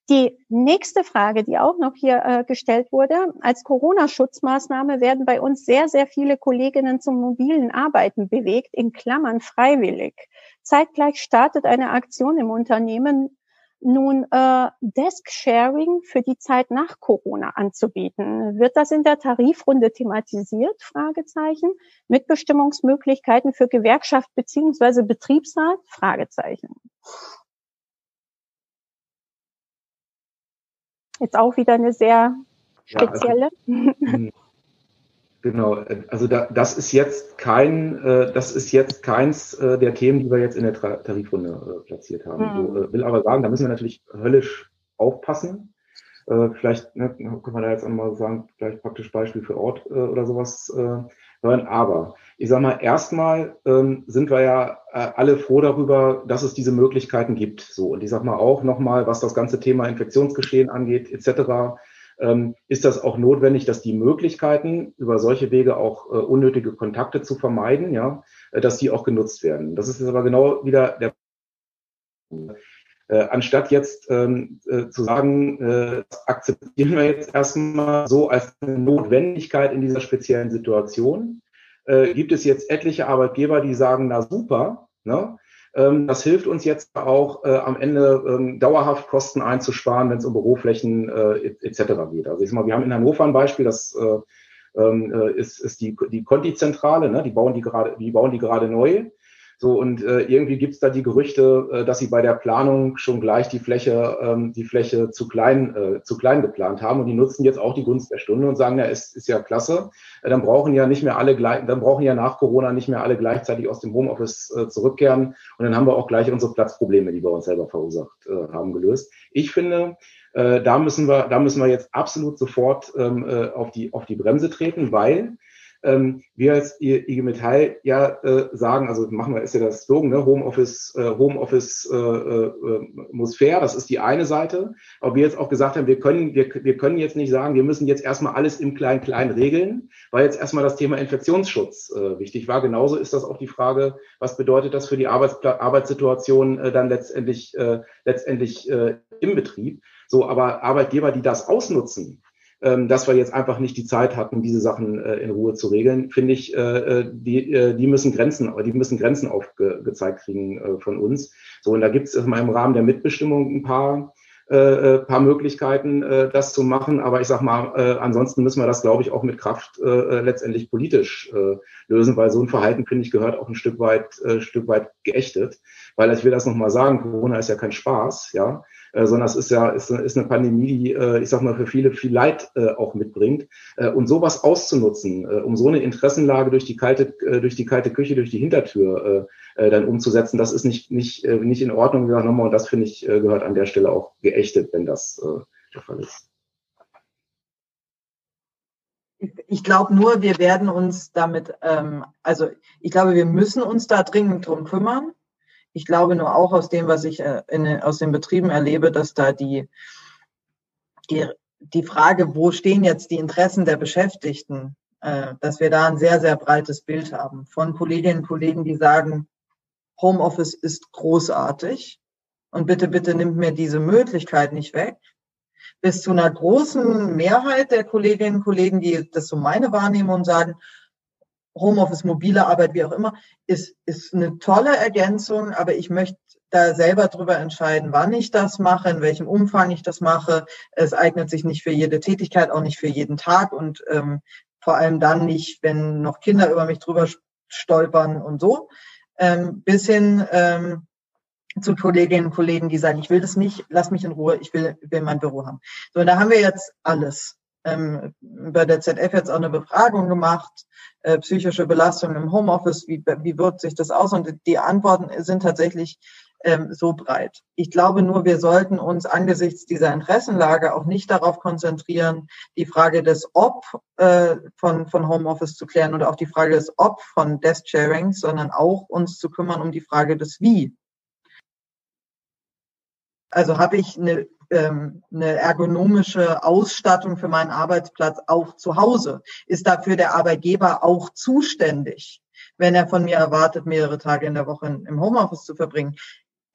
Die nächste Frage, die auch noch hier äh, gestellt wurde, als Corona-Schutzmaßnahme werden bei uns sehr, sehr viele Kolleginnen zum mobilen Arbeiten bewegt, in Klammern freiwillig. Zeitgleich startet eine Aktion im Unternehmen, nun äh, Desk-Sharing für die Zeit nach Corona anzubieten. Wird das in der Tarifrunde thematisiert? Fragezeichen. Mitbestimmungsmöglichkeiten für Gewerkschaft beziehungsweise Betriebsrat? Fragezeichen. Jetzt auch wieder eine sehr spezielle. Ja, also, genau, also da, das ist jetzt kein, äh, das ist jetzt keins äh, der Themen, die wir jetzt in der Tra Tarifrunde äh, platziert haben. Mhm. So, äh, will aber sagen, da müssen wir natürlich höllisch aufpassen. Äh, vielleicht ne, können wir da jetzt einmal sagen, vielleicht praktisch Beispiel für Ort äh, oder sowas hören. Aber ich sage mal, erstmal ähm, sind wir ja äh, alle froh darüber, dass es diese Möglichkeiten gibt. So und ich sage mal auch nochmal, was das ganze Thema Infektionsgeschehen angeht etc. Ähm, ist das auch notwendig, dass die Möglichkeiten über solche Wege auch äh, unnötige Kontakte zu vermeiden, ja, äh, dass die auch genutzt werden. Das ist jetzt aber genau wieder der äh, anstatt jetzt ähm, äh, zu sagen, äh, akzeptieren wir jetzt erstmal so als Notwendigkeit in dieser speziellen Situation, äh, gibt es jetzt etliche Arbeitgeber, die sagen, na super, ne? Ähm, das hilft uns jetzt auch äh, am Ende ähm, dauerhaft Kosten einzusparen, wenn es um Büroflächen äh, etc. geht. Also ich sag mal, wir haben in Hannover ein Beispiel, das äh, ähm, äh, ist, ist die, die Conti-Zentrale, ne? die bauen die gerade, die bauen die gerade neu. So, und äh, irgendwie gibt's da die Gerüchte, äh, dass sie bei der Planung schon gleich die Fläche, ähm, die Fläche zu klein, äh, zu klein geplant haben. Und die nutzen jetzt auch die Gunst der Stunde und sagen, ja, es ist ja klasse. Äh, dann brauchen ja nicht mehr alle gleich, dann brauchen ja nach Corona nicht mehr alle gleichzeitig aus dem Homeoffice äh, zurückkehren. Und dann haben wir auch gleich unsere Platzprobleme, die wir uns selber verursacht äh, haben, gelöst. Ich finde, äh, da müssen wir, da müssen wir jetzt absolut sofort ähm, äh, auf die, auf die Bremse treten, weil ähm, wir als IG Metall ja äh, sagen, also machen wir, ist ja das Slogan, ne? Homeoffice, äh, Homeoffice äh, äh, muss fair, das ist die eine Seite. Aber wir jetzt auch gesagt haben, wir können, wir, wir können jetzt nicht sagen, wir müssen jetzt erstmal alles im Klein-Klein regeln, weil jetzt erstmal das Thema Infektionsschutz äh, wichtig war. Genauso ist das auch die Frage, was bedeutet das für die Arbeitspla Arbeitssituation äh, dann letztendlich, äh, letztendlich äh, im Betrieb. So, aber Arbeitgeber, die das ausnutzen, dass wir jetzt einfach nicht die Zeit hatten, diese Sachen äh, in Ruhe zu regeln, finde ich, äh, äh, die, die müssen Grenzen, die müssen Grenzen aufgezeigt kriegen von uns. So, und da gibt es im Rahmen der Mitbestimmung ein paar äh, paar Möglichkeiten, äh, das zu machen. Aber ich sag mal, äh, ansonsten müssen wir das, glaube ich, auch mit Kraft äh, letztendlich politisch äh, lösen, weil so ein Verhalten, finde ich, gehört auch ein Stück weit, äh, Stück weit geächtet. Weil ich will das nochmal sagen, Corona ist ja kein Spaß, ja. Äh, sondern es ist ja ist, ist eine Pandemie, die, äh, ich sag mal, für viele viel Leid äh, auch mitbringt. Äh, und sowas auszunutzen, äh, um so eine Interessenlage durch die kalte, äh, durch die kalte Küche, durch die Hintertür äh, äh, dann umzusetzen, das ist nicht, nicht, äh, nicht in Ordnung, wie nochmal, und das finde ich, äh, gehört an der Stelle auch geächtet, wenn das äh, der Fall ist. Ich glaube nur, wir werden uns damit, ähm, also ich glaube, wir müssen uns da dringend drum kümmern. Ich glaube nur auch aus dem, was ich äh, in, aus den Betrieben erlebe, dass da die, die, die Frage, wo stehen jetzt die Interessen der Beschäftigten, äh, dass wir da ein sehr, sehr breites Bild haben von Kolleginnen und Kollegen, die sagen, Homeoffice ist großartig und bitte, bitte nimmt mir diese Möglichkeit nicht weg. Bis zu einer großen Mehrheit der Kolleginnen und Kollegen, die das so meine Wahrnehmung sagen, Homeoffice, mobile Arbeit, wie auch immer, ist, ist eine tolle Ergänzung, aber ich möchte da selber drüber entscheiden, wann ich das mache, in welchem Umfang ich das mache. Es eignet sich nicht für jede Tätigkeit, auch nicht für jeden Tag und ähm, vor allem dann nicht, wenn noch Kinder über mich drüber stolpern und so. Ähm, bis hin ähm, zu Kolleginnen und Kollegen, die sagen, ich will das nicht, lass mich in Ruhe, ich will, will mein Büro haben. So, da haben wir jetzt alles ähm, bei der ZF jetzt auch eine Befragung gemacht, äh, psychische Belastung im Homeoffice, wie, wie wirkt sich das aus? Und die Antworten sind tatsächlich ähm, so breit. Ich glaube nur, wir sollten uns angesichts dieser Interessenlage auch nicht darauf konzentrieren, die Frage des Ob äh, von, von Homeoffice zu klären oder auch die Frage des Ob von Desk Sharing, sondern auch uns zu kümmern um die Frage des Wie. Also habe ich eine, ähm, eine ergonomische Ausstattung für meinen Arbeitsplatz auch zu Hause? Ist dafür der Arbeitgeber auch zuständig? wenn er von mir erwartet, mehrere Tage in der Woche im Homeoffice zu verbringen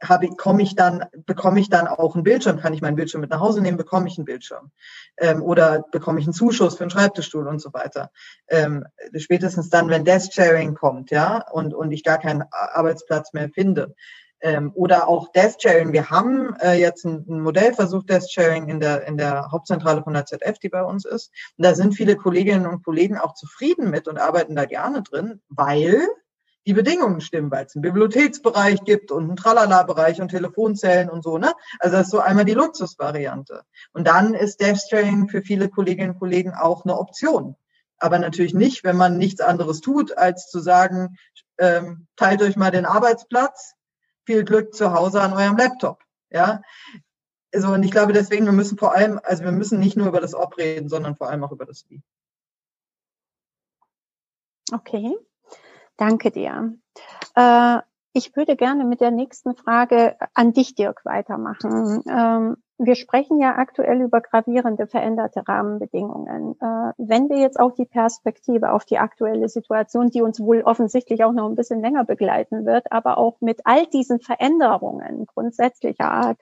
habe, komme ich dann, bekomme ich dann auch einen Bildschirm? Kann ich meinen Bildschirm mit nach Hause nehmen? Bekomme ich einen Bildschirm? Ähm, oder bekomme ich einen Zuschuss für einen Schreibtischstuhl und so weiter? Ähm, spätestens dann, wenn Desk Sharing kommt, ja, und, und ich gar keinen Arbeitsplatz mehr finde. Ähm, oder auch Desk Sharing. Wir haben äh, jetzt ein, ein Modellversuch Desk Sharing in der, in der Hauptzentrale von der ZF, die bei uns ist. Und da sind viele Kolleginnen und Kollegen auch zufrieden mit und arbeiten da gerne drin, weil die Bedingungen stimmen, weil es einen Bibliotheksbereich gibt und einen Tralala-Bereich und Telefonzellen und so, ne? Also das ist so einmal die Luxusvariante. Und dann ist Dev-Sharing für viele Kolleginnen und Kollegen auch eine Option. Aber natürlich nicht, wenn man nichts anderes tut, als zu sagen, ähm, teilt euch mal den Arbeitsplatz, viel Glück zu Hause an eurem Laptop. Ja, also und ich glaube deswegen, wir müssen vor allem, also wir müssen nicht nur über das Ob reden, sondern vor allem auch über das Wie. Okay. Danke dir. Äh, ich würde gerne mit der nächsten Frage an dich, Dirk, weitermachen. Ähm, wir sprechen ja aktuell über gravierende veränderte Rahmenbedingungen. Äh, wenn wir jetzt auch die Perspektive auf die aktuelle Situation, die uns wohl offensichtlich auch noch ein bisschen länger begleiten wird, aber auch mit all diesen Veränderungen grundsätzlicher Art,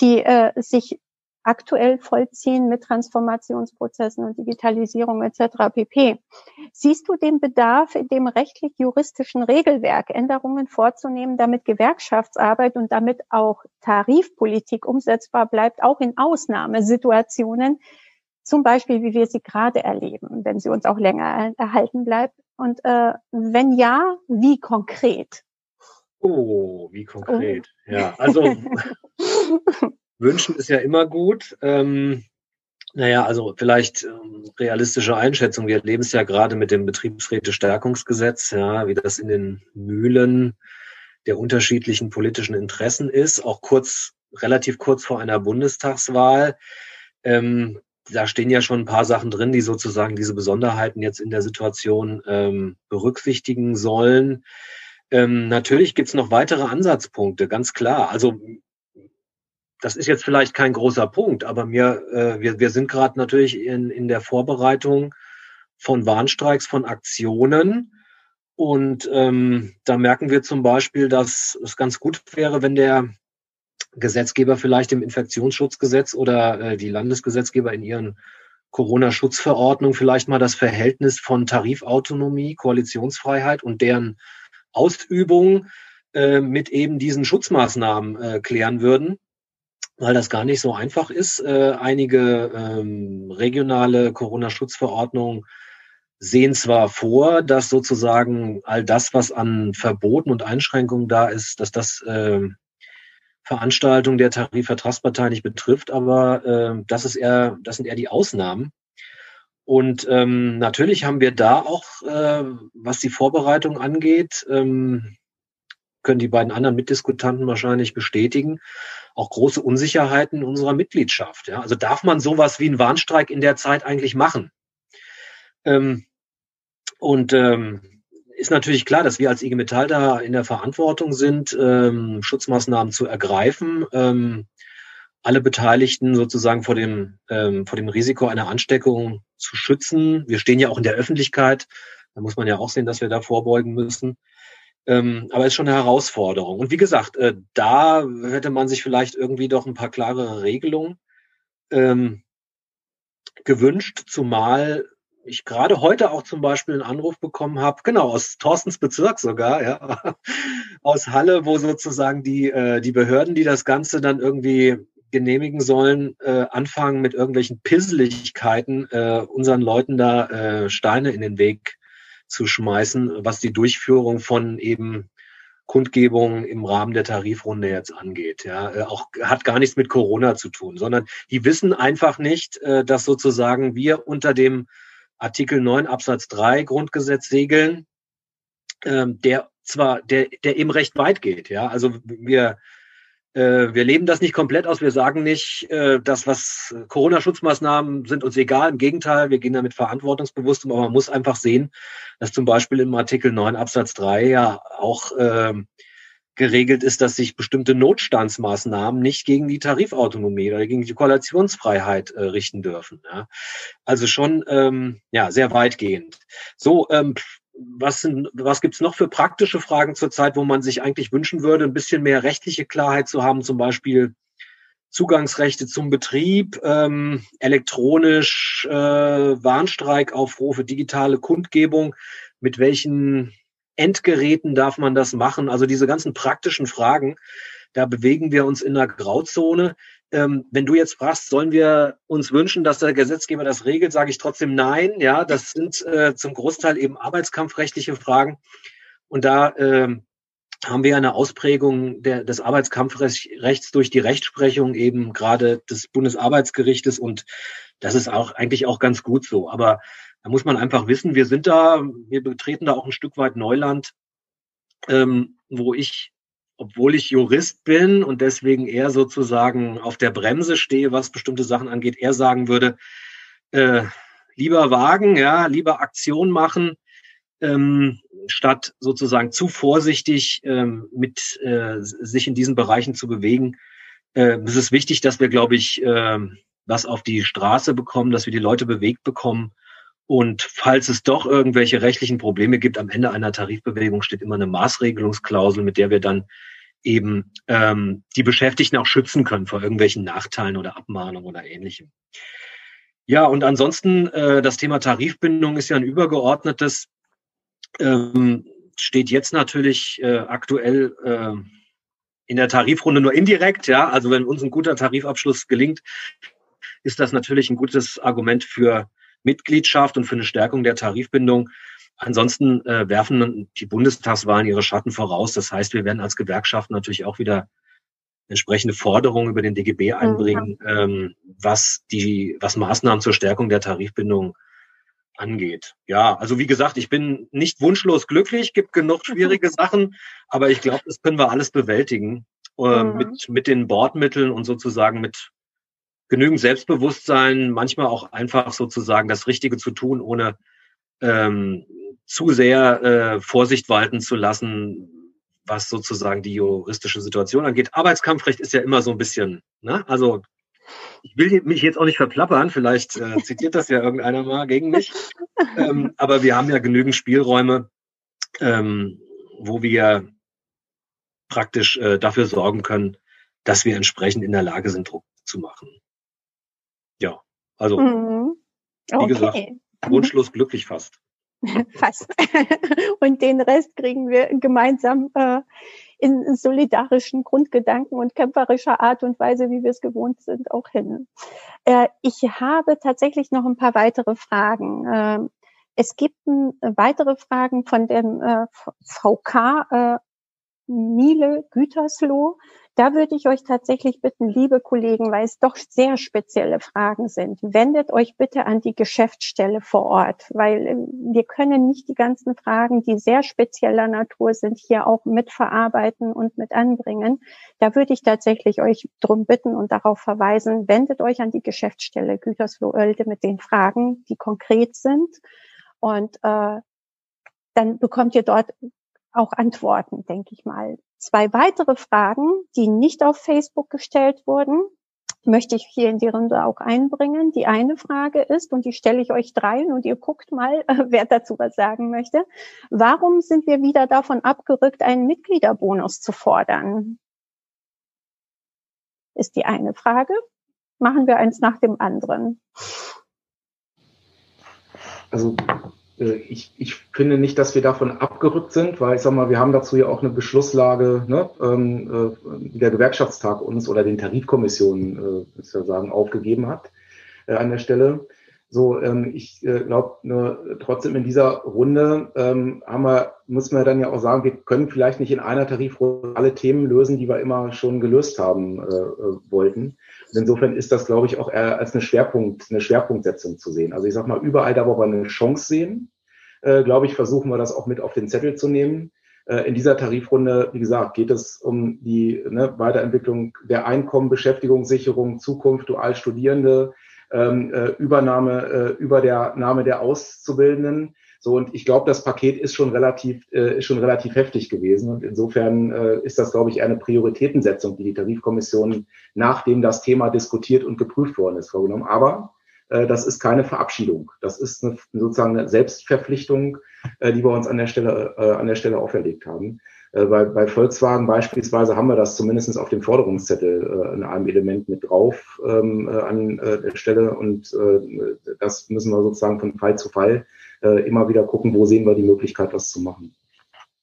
die äh, sich aktuell vollziehen mit Transformationsprozessen und Digitalisierung etc. pp. Siehst du den Bedarf, in dem rechtlich-juristischen Regelwerk Änderungen vorzunehmen, damit Gewerkschaftsarbeit und damit auch Tarifpolitik umsetzbar bleibt, auch in Ausnahmesituationen, zum Beispiel wie wir sie gerade erleben, wenn sie uns auch länger erhalten bleibt? Und äh, wenn ja, wie konkret? Oh, wie konkret. Oh. Ja, also Wünschen ist ja immer gut. Ähm, naja, also vielleicht ähm, realistische Einschätzung. Wir erleben es ja gerade mit dem Betriebsräte-Stärkungsgesetz, ja, wie das in den Mühlen der unterschiedlichen politischen Interessen ist, auch kurz, relativ kurz vor einer Bundestagswahl. Ähm, da stehen ja schon ein paar Sachen drin, die sozusagen diese Besonderheiten jetzt in der Situation ähm, berücksichtigen sollen. Ähm, natürlich gibt's noch weitere Ansatzpunkte, ganz klar. Also das ist jetzt vielleicht kein großer Punkt, aber mir, äh, wir, wir sind gerade natürlich in, in der Vorbereitung von Warnstreiks, von Aktionen. Und ähm, da merken wir zum Beispiel, dass es ganz gut wäre, wenn der Gesetzgeber vielleicht im Infektionsschutzgesetz oder äh, die Landesgesetzgeber in ihren Corona-Schutzverordnungen vielleicht mal das Verhältnis von Tarifautonomie, Koalitionsfreiheit und deren Ausübung äh, mit eben diesen Schutzmaßnahmen äh, klären würden weil das gar nicht so einfach ist. Äh, einige ähm, regionale Corona-Schutzverordnungen sehen zwar vor, dass sozusagen all das, was an Verboten und Einschränkungen da ist, dass das äh, Veranstaltungen der Tarifvertragspartei nicht betrifft, aber äh, das ist eher, das sind eher die Ausnahmen. Und ähm, natürlich haben wir da auch, äh, was die Vorbereitung angeht, ähm, können die beiden anderen Mitdiskutanten wahrscheinlich bestätigen, auch große Unsicherheiten in unserer Mitgliedschaft. Ja? Also darf man sowas wie einen Warnstreik in der Zeit eigentlich machen? Ähm, und ähm, ist natürlich klar, dass wir als IG Metall da in der Verantwortung sind, ähm, Schutzmaßnahmen zu ergreifen, ähm, alle Beteiligten sozusagen vor dem, ähm, vor dem Risiko einer Ansteckung zu schützen. Wir stehen ja auch in der Öffentlichkeit. Da muss man ja auch sehen, dass wir da vorbeugen müssen. Ähm, aber ist schon eine Herausforderung. Und wie gesagt, äh, da hätte man sich vielleicht irgendwie doch ein paar klarere Regelungen ähm, gewünscht, zumal ich gerade heute auch zum Beispiel einen Anruf bekommen habe, genau, aus Thorstens Bezirk sogar, ja, aus Halle, wo sozusagen die, äh, die Behörden, die das Ganze dann irgendwie genehmigen sollen, äh, anfangen mit irgendwelchen Pisseligkeiten äh, unseren Leuten da äh, Steine in den Weg zu schmeißen, was die Durchführung von eben Kundgebungen im Rahmen der Tarifrunde jetzt angeht. Ja, äh, auch hat gar nichts mit Corona zu tun, sondern die wissen einfach nicht, äh, dass sozusagen wir unter dem Artikel 9 Absatz 3 Grundgesetz regeln, ähm, der zwar, der, der eben recht weit geht. Ja, also wir, wir leben das nicht komplett aus. Wir sagen nicht, äh, das, was Corona-Schutzmaßnahmen sind uns egal. Im Gegenteil, wir gehen damit verantwortungsbewusst um. Aber man muss einfach sehen, dass zum Beispiel im Artikel 9 Absatz 3 ja auch äh, geregelt ist, dass sich bestimmte Notstandsmaßnahmen nicht gegen die Tarifautonomie oder gegen die Koalitionsfreiheit äh, richten dürfen. Ja. Also schon ähm, ja sehr weitgehend. So, ähm, was, sind, was gibt's noch für praktische Fragen zurzeit, wo man sich eigentlich wünschen würde, ein bisschen mehr rechtliche Klarheit zu haben, zum Beispiel Zugangsrechte zum Betrieb, ähm, elektronisch äh, Warnstreikaufrufe, digitale Kundgebung, mit welchen Endgeräten darf man das machen? Also diese ganzen praktischen Fragen, da bewegen wir uns in einer Grauzone. Ähm, wenn du jetzt fragst, sollen wir uns wünschen, dass der Gesetzgeber das regelt, sage ich trotzdem nein. Ja, das sind äh, zum Großteil eben arbeitskampfrechtliche Fragen. Und da ähm, haben wir eine Ausprägung der, des Arbeitskampfrechts durch die Rechtsprechung eben gerade des Bundesarbeitsgerichtes und das ist auch eigentlich auch ganz gut so. Aber da muss man einfach wissen, wir sind da, wir betreten da auch ein Stück weit Neuland, ähm, wo ich obwohl ich Jurist bin und deswegen eher sozusagen auf der Bremse stehe, was bestimmte Sachen angeht, eher sagen würde, äh, lieber wagen, ja, lieber Aktion machen, ähm, statt sozusagen zu vorsichtig ähm, mit äh, sich in diesen Bereichen zu bewegen. Äh, es ist wichtig, dass wir, glaube ich, äh, was auf die Straße bekommen, dass wir die Leute bewegt bekommen. Und falls es doch irgendwelche rechtlichen Probleme gibt, am Ende einer Tarifbewegung steht immer eine Maßregelungsklausel, mit der wir dann eben ähm, die Beschäftigten auch schützen können vor irgendwelchen Nachteilen oder Abmahnungen oder ähnlichem. Ja, und ansonsten äh, das Thema Tarifbindung ist ja ein übergeordnetes, ähm, steht jetzt natürlich äh, aktuell äh, in der Tarifrunde nur indirekt. Ja, also wenn uns ein guter Tarifabschluss gelingt, ist das natürlich ein gutes Argument für Mitgliedschaft und für eine Stärkung der Tarifbindung. Ansonsten äh, werfen die Bundestagswahlen ihre Schatten voraus. Das heißt, wir werden als Gewerkschaft natürlich auch wieder entsprechende Forderungen über den DGB einbringen, mhm. ähm, was die, was Maßnahmen zur Stärkung der Tarifbindung angeht. Ja, also wie gesagt, ich bin nicht wunschlos glücklich, gibt genug schwierige Sachen, aber ich glaube, das können wir alles bewältigen äh, mhm. mit mit den Bordmitteln und sozusagen mit genügend Selbstbewusstsein, manchmal auch einfach sozusagen das Richtige zu tun, ohne ähm, zu sehr äh, Vorsicht walten zu lassen, was sozusagen die juristische Situation angeht. Arbeitskampfrecht ist ja immer so ein bisschen, ne? Also ich will mich jetzt auch nicht verplappern, vielleicht äh, zitiert das ja irgendeiner mal gegen mich. Ähm, aber wir haben ja genügend Spielräume, ähm, wo wir praktisch äh, dafür sorgen können, dass wir entsprechend in der Lage sind, Druck zu machen. Also mhm. okay. wie gesagt, wunschlos glücklich fast. Fast. und den Rest kriegen wir gemeinsam äh, in solidarischen Grundgedanken und kämpferischer Art und Weise, wie wir es gewohnt sind, auch hin. Äh, ich habe tatsächlich noch ein paar weitere Fragen. Äh, es gibt äh, weitere Fragen von dem äh, VK äh, Miele Gütersloh. Da würde ich euch tatsächlich bitten, liebe Kollegen, weil es doch sehr spezielle Fragen sind, wendet euch bitte an die Geschäftsstelle vor Ort, weil ähm, wir können nicht die ganzen Fragen, die sehr spezieller Natur sind, hier auch mitverarbeiten und mit anbringen. Da würde ich tatsächlich euch drum bitten und darauf verweisen, wendet euch an die Geschäftsstelle Gütersloh-Oelde mit den Fragen, die konkret sind. Und äh, dann bekommt ihr dort auch Antworten, denke ich mal. Zwei weitere Fragen, die nicht auf Facebook gestellt wurden, möchte ich hier in die Runde auch einbringen. Die eine Frage ist, und die stelle ich euch dreien und ihr guckt mal, wer dazu was sagen möchte. Warum sind wir wieder davon abgerückt, einen Mitgliederbonus zu fordern? Ist die eine Frage. Machen wir eins nach dem anderen. Also ich, ich finde nicht, dass wir davon abgerückt sind, weil ich sag mal, wir haben dazu ja auch eine Beschlusslage, ne, ähm, äh, der Gewerkschaftstag uns oder den Tarifkommissionen äh, sozusagen aufgegeben hat äh, an der Stelle. So, ähm, ich äh, glaube nur trotzdem in dieser Runde ähm, haben wir, muss man dann ja auch sagen, wir können vielleicht nicht in einer Tarifrunde alle Themen lösen, die wir immer schon gelöst haben äh, äh, wollten. Und insofern ist das, glaube ich, auch eher als eine Schwerpunkt, eine Schwerpunktsetzung zu sehen. Also ich sag mal, überall da, wo wir eine Chance sehen, äh, glaube ich, versuchen wir das auch mit auf den Zettel zu nehmen. Äh, in dieser Tarifrunde, wie gesagt, geht es um die ne, Weiterentwicklung der Einkommen, Beschäftigungssicherung, Zukunft, Dualstudierende, ähm, äh, Übernahme, äh, über der Name der Auszubildenden. So, und ich glaube, das Paket ist schon relativ, äh, ist schon relativ heftig gewesen. Und insofern äh, ist das, glaube ich, eine Prioritätensetzung, die die Tarifkommission, nachdem das Thema diskutiert und geprüft worden ist, vorgenommen. Aber äh, das ist keine Verabschiedung. Das ist eine, sozusagen eine Selbstverpflichtung, äh, die wir uns an der Stelle, äh, an der Stelle auferlegt haben. Äh, bei, bei Volkswagen beispielsweise haben wir das zumindest auf dem Forderungszettel äh, in einem Element mit drauf ähm, äh, an äh, der Stelle. Und äh, das müssen wir sozusagen von Fall zu Fall äh, immer wieder gucken, wo sehen wir die Möglichkeit, das zu machen.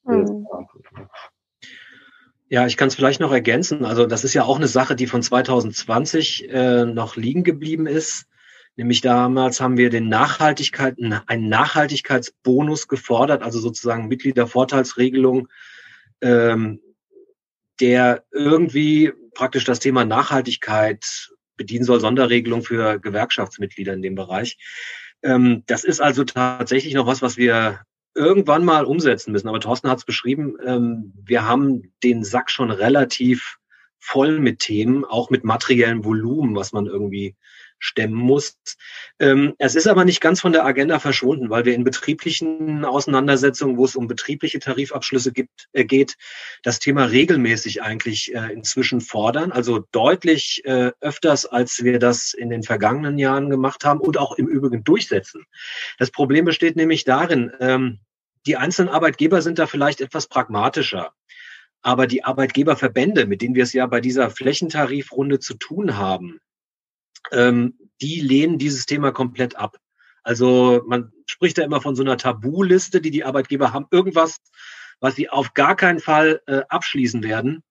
Mhm. Ja, ich kann es vielleicht noch ergänzen. Also das ist ja auch eine Sache, die von 2020 äh, noch liegen geblieben ist. Nämlich damals haben wir den Nachhaltigkeit, einen Nachhaltigkeitsbonus gefordert, also sozusagen Mitgliedervorteilsregelung, ähm, der irgendwie praktisch das Thema Nachhaltigkeit bedienen soll, Sonderregelung für Gewerkschaftsmitglieder in dem Bereich. Ähm, das ist also tatsächlich noch was, was wir irgendwann mal umsetzen müssen. Aber Thorsten hat es beschrieben, ähm, wir haben den Sack schon relativ voll mit Themen, auch mit materiellem Volumen, was man irgendwie stemmen muss. Ähm, es ist aber nicht ganz von der Agenda verschwunden, weil wir in betrieblichen Auseinandersetzungen, wo es um betriebliche Tarifabschlüsse gibt, äh, geht, das Thema regelmäßig eigentlich äh, inzwischen fordern, also deutlich äh, öfters, als wir das in den vergangenen Jahren gemacht haben und auch im Übrigen durchsetzen. Das Problem besteht nämlich darin, ähm, die einzelnen Arbeitgeber sind da vielleicht etwas pragmatischer. Aber die Arbeitgeberverbände, mit denen wir es ja bei dieser Flächentarifrunde zu tun haben, ähm, die lehnen dieses Thema komplett ab. Also man spricht da immer von so einer Tabuliste, die die Arbeitgeber haben, irgendwas, was sie auf gar keinen Fall äh, abschließen werden.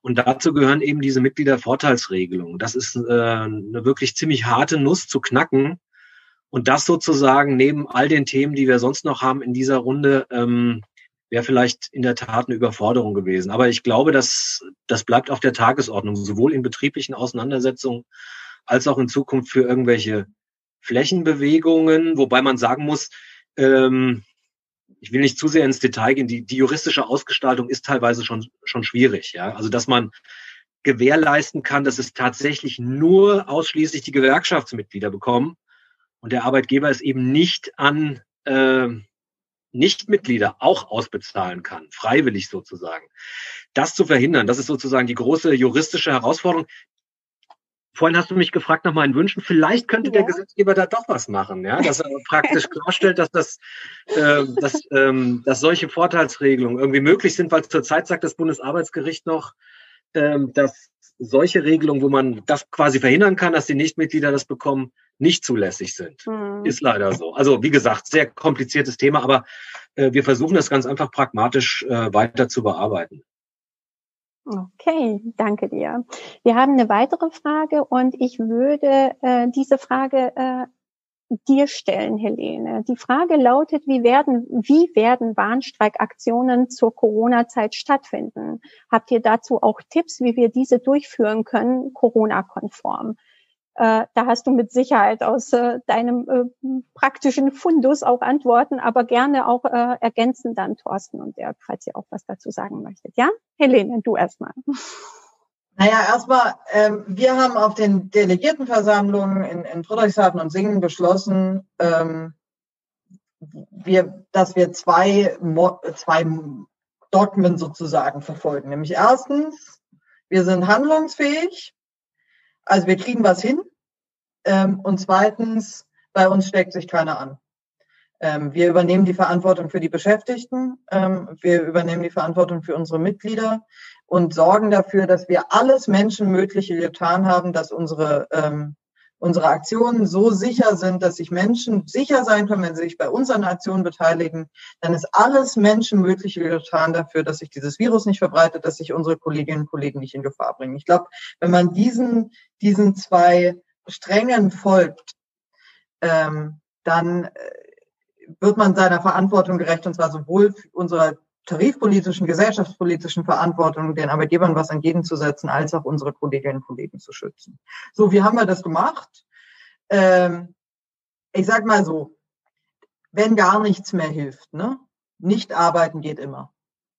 Und dazu gehören eben diese Mitgliedervorteilsregelungen. Das ist äh, eine wirklich ziemlich harte Nuss zu knacken. Und das sozusagen neben all den Themen, die wir sonst noch haben in dieser Runde, ähm, wäre vielleicht in der Tat eine Überforderung gewesen. Aber ich glaube, dass das bleibt auf der Tagesordnung, sowohl in betrieblichen Auseinandersetzungen als auch in Zukunft für irgendwelche Flächenbewegungen, wobei man sagen muss, ähm, ich will nicht zu sehr ins Detail gehen, die, die juristische Ausgestaltung ist teilweise schon, schon schwierig. Ja? Also dass man gewährleisten kann, dass es tatsächlich nur ausschließlich die Gewerkschaftsmitglieder bekommen und der Arbeitgeber es eben nicht an äh, Nichtmitglieder auch ausbezahlen kann, freiwillig sozusagen. Das zu verhindern, das ist sozusagen die große juristische Herausforderung, Vorhin hast du mich gefragt nach meinen Wünschen. Vielleicht könnte ja. der Gesetzgeber da doch was machen, ja, dass er praktisch klarstellt, dass das, äh, dass, ähm, dass solche Vorteilsregelungen irgendwie möglich sind, weil zurzeit sagt das Bundesarbeitsgericht noch, ähm, dass solche Regelungen, wo man das quasi verhindern kann, dass die Nichtmitglieder das bekommen, nicht zulässig sind. Mhm. Ist leider so. Also wie gesagt, sehr kompliziertes Thema, aber äh, wir versuchen das ganz einfach pragmatisch äh, weiter zu bearbeiten. Okay, danke dir. Wir haben eine weitere Frage und ich würde äh, diese Frage äh, dir stellen, Helene. Die Frage lautet, wie werden, wie werden Warnstreikaktionen zur Corona-Zeit stattfinden? Habt ihr dazu auch Tipps, wie wir diese durchführen können, Corona-konform? Äh, da hast du mit Sicherheit aus äh, deinem äh, praktischen Fundus auch Antworten, aber gerne auch äh, ergänzen dann Thorsten und Dirk, falls ihr auch was dazu sagen möchtet. Ja, Helene, du erstmal. Naja, erstmal, ähm, wir haben auf den Delegiertenversammlungen in, in Friedrichshafen und Singen beschlossen, ähm, wir, dass wir zwei, zwei Dogmen sozusagen verfolgen. Nämlich erstens, wir sind handlungsfähig also wir kriegen was hin. Ähm, und zweitens, bei uns steckt sich keiner an. Ähm, wir übernehmen die Verantwortung für die Beschäftigten. Ähm, wir übernehmen die Verantwortung für unsere Mitglieder und sorgen dafür, dass wir alles Menschenmögliche getan haben, dass unsere ähm, unsere Aktionen so sicher sind, dass sich Menschen sicher sein können, wenn sie sich bei unseren Aktionen beteiligen, dann ist alles Menschenmögliche getan dafür, dass sich dieses Virus nicht verbreitet, dass sich unsere Kolleginnen und Kollegen nicht in Gefahr bringen. Ich glaube, wenn man diesen, diesen zwei Strängen folgt, ähm, dann äh, wird man seiner Verantwortung gerecht, und zwar sowohl unserer tarifpolitischen, gesellschaftspolitischen Verantwortung, den Arbeitgebern was entgegenzusetzen, als auch unsere Kolleginnen und Kollegen zu schützen. So, wie haben wir das gemacht? Ähm, ich sag mal so, wenn gar nichts mehr hilft, ne? Nicht arbeiten geht immer.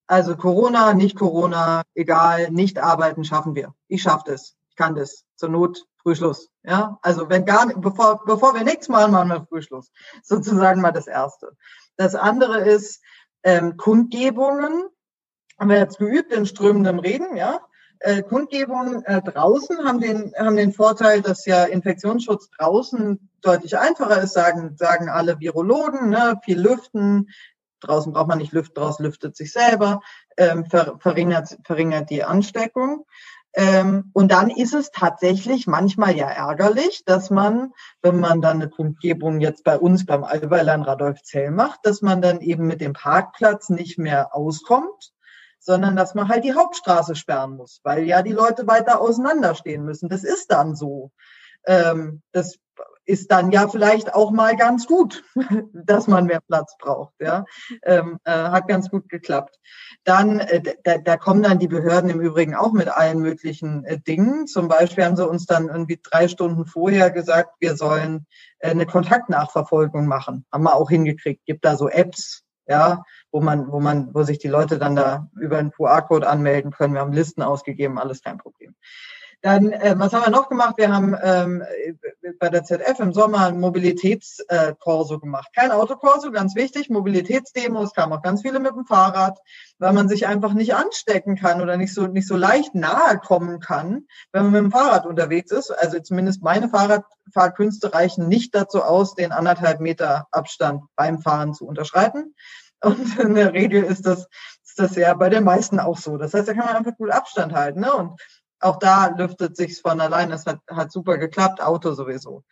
Also Corona, nicht Corona, egal, nicht arbeiten schaffen wir. Ich schaffe das. Ich kann das. Zur Not Frühschluss. Ja, also wenn gar bevor, bevor wir nichts machen, machen wir Frühschluss. Sozusagen mal das Erste. Das andere ist ähm, Kundgebungen. Haben wir jetzt geübt in strömendem Reden, ja. Äh, Kundgebungen äh, draußen haben den, haben den Vorteil, dass ja Infektionsschutz draußen deutlich einfacher ist, sagen, sagen alle Virologen, ne? viel lüften, draußen braucht man nicht lüften, draußen lüftet sich selber, ähm, ver, verringert, verringert die Ansteckung. Ähm, und dann ist es tatsächlich manchmal ja ärgerlich, dass man, wenn man dann eine Kundgebung jetzt bei uns beim Alberlein Radolfzell macht, dass man dann eben mit dem Parkplatz nicht mehr auskommt, sondern dass man halt die Hauptstraße sperren muss, weil ja die Leute weiter auseinanderstehen müssen. Das ist dann so. Ähm, das ist dann ja vielleicht auch mal ganz gut, dass man mehr Platz braucht. Ja, ähm, äh, hat ganz gut geklappt. Dann, äh, da, da kommen dann die Behörden im Übrigen auch mit allen möglichen äh, Dingen. Zum Beispiel haben sie uns dann irgendwie drei Stunden vorher gesagt, wir sollen äh, eine Kontaktnachverfolgung machen. Haben wir auch hingekriegt. Gibt da so Apps, ja, wo man, wo man, wo sich die Leute dann da über einen QR-Code anmelden können. Wir haben Listen ausgegeben, alles kein Problem. Dann, äh, was haben wir noch gemacht? Wir haben ähm, bei der ZF im Sommer ein Mobilitätskorso äh, gemacht. Kein Autokorso, ganz wichtig. Mobilitätsdemos kamen auch ganz viele mit dem Fahrrad, weil man sich einfach nicht anstecken kann oder nicht so, nicht so leicht nahe kommen kann, wenn man mit dem Fahrrad unterwegs ist. Also zumindest meine Fahrradfahrkünste reichen nicht dazu aus, den anderthalb Meter Abstand beim Fahren zu unterschreiten. Und in der Regel ist das, ist das ja bei den meisten auch so. Das heißt, da kann man einfach gut Abstand halten. Ne? Und auch da lüftet sich's von allein. Das hat, hat super geklappt. Auto sowieso.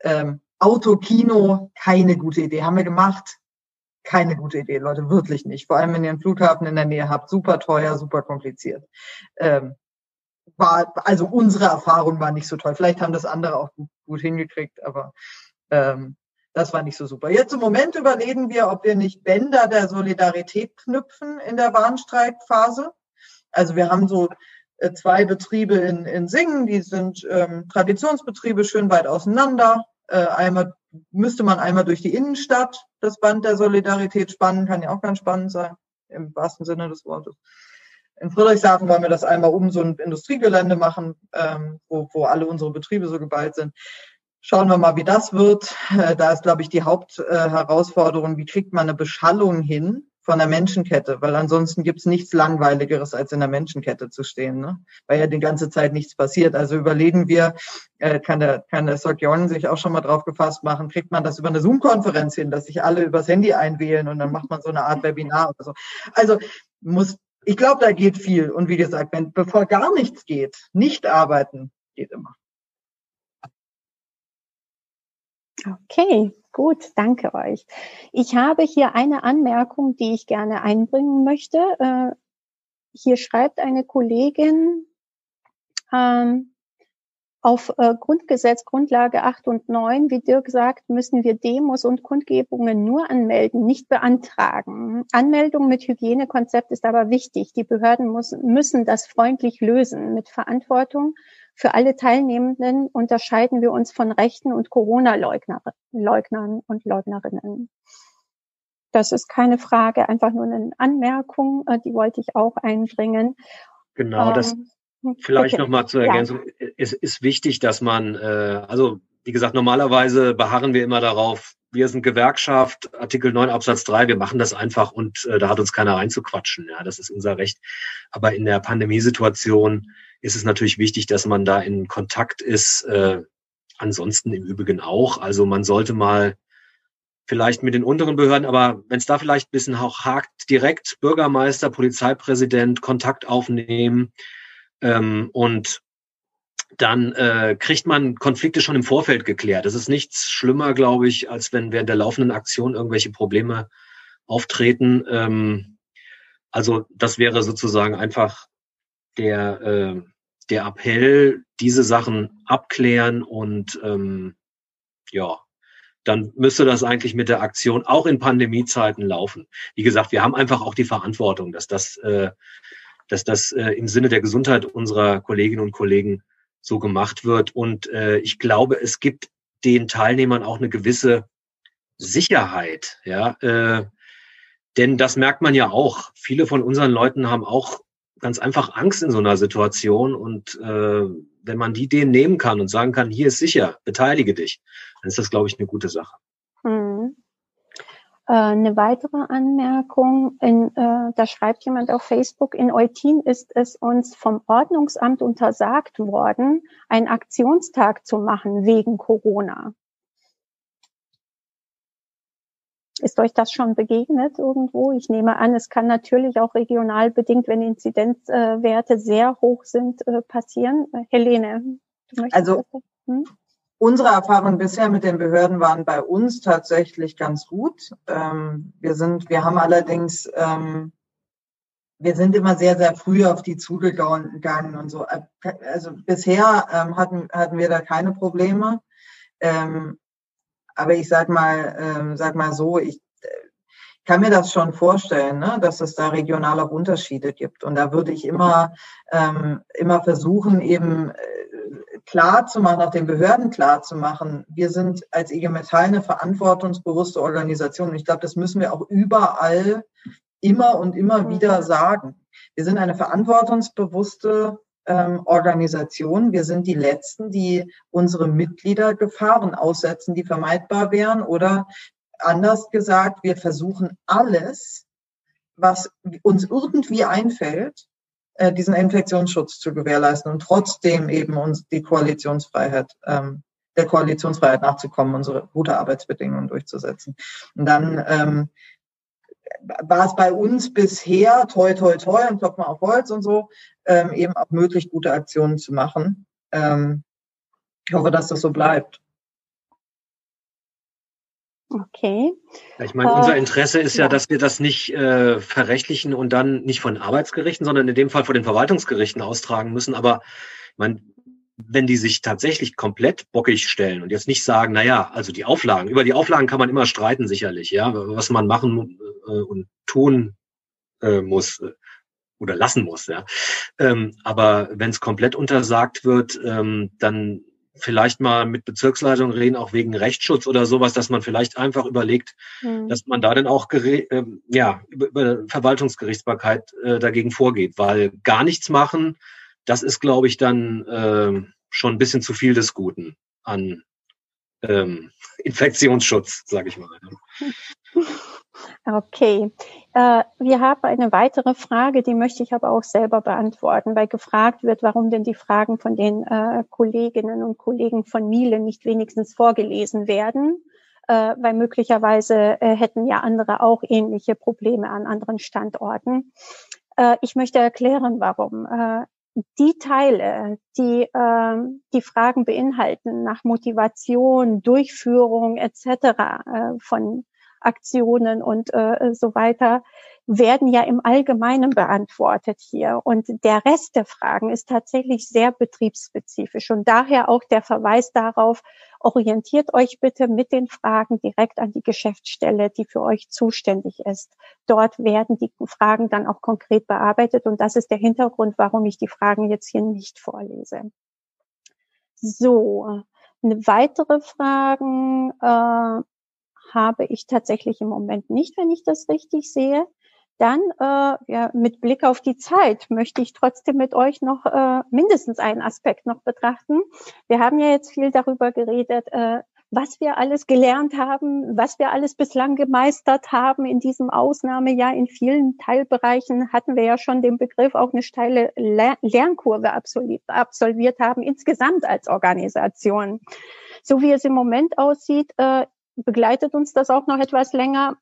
Ähm, Autokino, keine gute Idee. Haben wir gemacht. Keine gute Idee, Leute, wirklich nicht. Vor allem, wenn ihr einen Flughafen in der Nähe habt. Super teuer, super kompliziert. Ähm, war, also unsere Erfahrung war nicht so toll. Vielleicht haben das andere auch gut, gut hingekriegt, aber ähm, das war nicht so super. Jetzt im Moment überlegen wir, ob wir nicht Bänder der Solidarität knüpfen in der Warnstreikphase. Also wir haben so zwei Betriebe in, in Singen, die sind ähm, Traditionsbetriebe schön weit auseinander. Äh, einmal müsste man einmal durch die Innenstadt das Band der Solidarität spannen, kann ja auch ganz spannend sein, im wahrsten Sinne des Wortes. In Friedrichshafen wollen wir das einmal um so ein Industriegelände machen, ähm, wo, wo alle unsere Betriebe so geballt sind. Schauen wir mal, wie das wird. Äh, da ist, glaube ich, die Hauptherausforderung, wie kriegt man eine Beschallung hin, von der Menschenkette, weil ansonsten gibt's nichts Langweiligeres, als in der Menschenkette zu stehen, ne? weil ja die ganze Zeit nichts passiert. Also überlegen wir, äh, kann der, kann der Sokjon sich auch schon mal drauf gefasst machen, kriegt man das über eine Zoom-Konferenz hin, dass sich alle übers Handy einwählen und dann macht man so eine Art Webinar oder so. Also muss, ich glaube, da geht viel. Und wie gesagt, wenn bevor gar nichts geht, nicht arbeiten, geht immer. Okay, gut, danke euch. Ich habe hier eine Anmerkung, die ich gerne einbringen möchte. Äh, hier schreibt eine Kollegin, ähm, auf äh, Grundgesetz Grundlage 8 und 9, wie Dirk sagt, müssen wir Demos und Kundgebungen nur anmelden, nicht beantragen. Anmeldung mit Hygienekonzept ist aber wichtig. Die Behörden muss, müssen das freundlich lösen mit Verantwortung für alle Teilnehmenden unterscheiden wir uns von Rechten und Corona-Leugnern und Leugnerinnen. Das ist keine Frage, einfach nur eine Anmerkung, äh, die wollte ich auch einbringen. Genau, das ähm, vielleicht okay. nochmal zur Ergänzung. Ja. Es ist wichtig, dass man, äh, also wie gesagt, normalerweise beharren wir immer darauf, wir sind Gewerkschaft, Artikel 9 Absatz 3, wir machen das einfach und äh, da hat uns keiner reinzuquatschen. Ja, das ist unser Recht. Aber in der Pandemiesituation ist es natürlich wichtig, dass man da in Kontakt ist. Äh, ansonsten im Übrigen auch. Also man sollte mal vielleicht mit den unteren Behörden, aber wenn es da vielleicht ein bisschen auch hakt, direkt Bürgermeister, Polizeipräsident Kontakt aufnehmen ähm, und dann äh, kriegt man Konflikte schon im Vorfeld geklärt. Das ist nichts schlimmer, glaube ich, als wenn während der laufenden Aktion irgendwelche Probleme auftreten. Ähm, also das wäre sozusagen einfach der, äh, der Appell, diese Sachen abklären und ähm, ja, dann müsste das eigentlich mit der Aktion auch in Pandemiezeiten laufen. Wie gesagt, wir haben einfach auch die Verantwortung, dass das, äh, dass das äh, im Sinne der Gesundheit unserer Kolleginnen und Kollegen so gemacht wird. Und äh, ich glaube, es gibt den Teilnehmern auch eine gewisse Sicherheit, ja. Äh, denn das merkt man ja auch. Viele von unseren Leuten haben auch ganz einfach Angst in so einer Situation und äh, wenn man die denen nehmen kann und sagen kann, hier ist sicher, beteilige dich, dann ist das, glaube ich, eine gute Sache. Hm. Äh, eine weitere Anmerkung, in, äh, da schreibt jemand auf Facebook, in Eutin ist es uns vom Ordnungsamt untersagt worden, einen Aktionstag zu machen wegen Corona. Ist euch das schon begegnet irgendwo? Ich nehme an, es kann natürlich auch regional bedingt, wenn Inzidenzwerte sehr hoch sind, äh, passieren. Helene, du möchtest also hm? unsere Erfahrungen bisher mit den Behörden waren bei uns tatsächlich ganz gut. Ähm, wir sind, wir haben allerdings, ähm, wir sind immer sehr, sehr früh auf die zugegangen und so. Also bisher ähm, hatten, hatten wir da keine Probleme. Aber ich sag mal, ähm, sag mal so, ich äh, kann mir das schon vorstellen, ne, dass es da regionale Unterschiede gibt. Und da würde ich immer, ähm, immer versuchen, eben äh, klar zu machen, auch den Behörden klar zu machen, wir sind als IG Metall eine verantwortungsbewusste Organisation. Und ich glaube, das müssen wir auch überall immer und immer wieder sagen. Wir sind eine verantwortungsbewusste ähm, Organisation. Wir sind die Letzten, die unsere Mitglieder Gefahren aussetzen, die vermeidbar wären. Oder anders gesagt, wir versuchen alles, was uns irgendwie einfällt, äh, diesen Infektionsschutz zu gewährleisten und trotzdem eben uns die Koalitionsfreiheit, ähm, der Koalitionsfreiheit nachzukommen, unsere gute Arbeitsbedingungen durchzusetzen. Und dann ähm, war es bei uns bisher, toi, toi, toi, und klopfen auf Holz und so, ähm, eben auch möglich, gute Aktionen zu machen. Ähm, ich hoffe, dass das so bleibt. Okay. Ich meine, unser äh, Interesse ist ja, dass wir das nicht äh, verrechtlichen und dann nicht von Arbeitsgerichten, sondern in dem Fall vor den Verwaltungsgerichten austragen müssen. Aber ich meine, wenn die sich tatsächlich komplett bockig stellen und jetzt nicht sagen, na ja, also die Auflagen, über die Auflagen kann man immer streiten sicherlich, ja, was man machen äh, und tun äh, muss äh, oder lassen muss, ja. Ähm, aber wenn es komplett untersagt wird, ähm, dann vielleicht mal mit Bezirksleitung reden, auch wegen Rechtsschutz oder sowas, dass man vielleicht einfach überlegt, mhm. dass man da dann auch äh, ja, über, über Verwaltungsgerichtsbarkeit äh, dagegen vorgeht, weil gar nichts machen, das ist, glaube ich, dann äh, schon ein bisschen zu viel des Guten an ähm, Infektionsschutz, sage ich mal. Okay. Äh, wir haben eine weitere Frage, die möchte ich aber auch selber beantworten, weil gefragt wird, warum denn die Fragen von den äh, Kolleginnen und Kollegen von Miele nicht wenigstens vorgelesen werden, äh, weil möglicherweise äh, hätten ja andere auch ähnliche Probleme an anderen Standorten. Äh, ich möchte erklären, warum. Die Teile, die äh, die Fragen beinhalten nach Motivation, Durchführung etc. Äh, von Aktionen und äh, so weiter, werden ja im Allgemeinen beantwortet hier. Und der Rest der Fragen ist tatsächlich sehr betriebsspezifisch. Und daher auch der Verweis darauf, orientiert euch bitte mit den Fragen direkt an die Geschäftsstelle, die für euch zuständig ist. Dort werden die Fragen dann auch konkret bearbeitet. Und das ist der Hintergrund, warum ich die Fragen jetzt hier nicht vorlese. So, eine weitere Fragen äh, habe ich tatsächlich im Moment nicht, wenn ich das richtig sehe. Dann äh, ja, mit Blick auf die Zeit möchte ich trotzdem mit euch noch äh, mindestens einen Aspekt noch betrachten. Wir haben ja jetzt viel darüber geredet, äh, was wir alles gelernt haben, was wir alles bislang gemeistert haben in diesem Ausnahmejahr. In vielen Teilbereichen hatten wir ja schon den Begriff auch eine steile Lernkurve absolviert haben, insgesamt als Organisation. So wie es im Moment aussieht, äh, begleitet uns das auch noch etwas länger.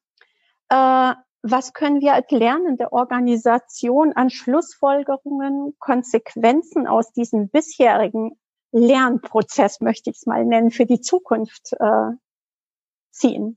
Was können wir als lernende Organisation an Schlussfolgerungen, Konsequenzen aus diesem bisherigen Lernprozess, möchte ich es mal nennen, für die Zukunft äh, ziehen?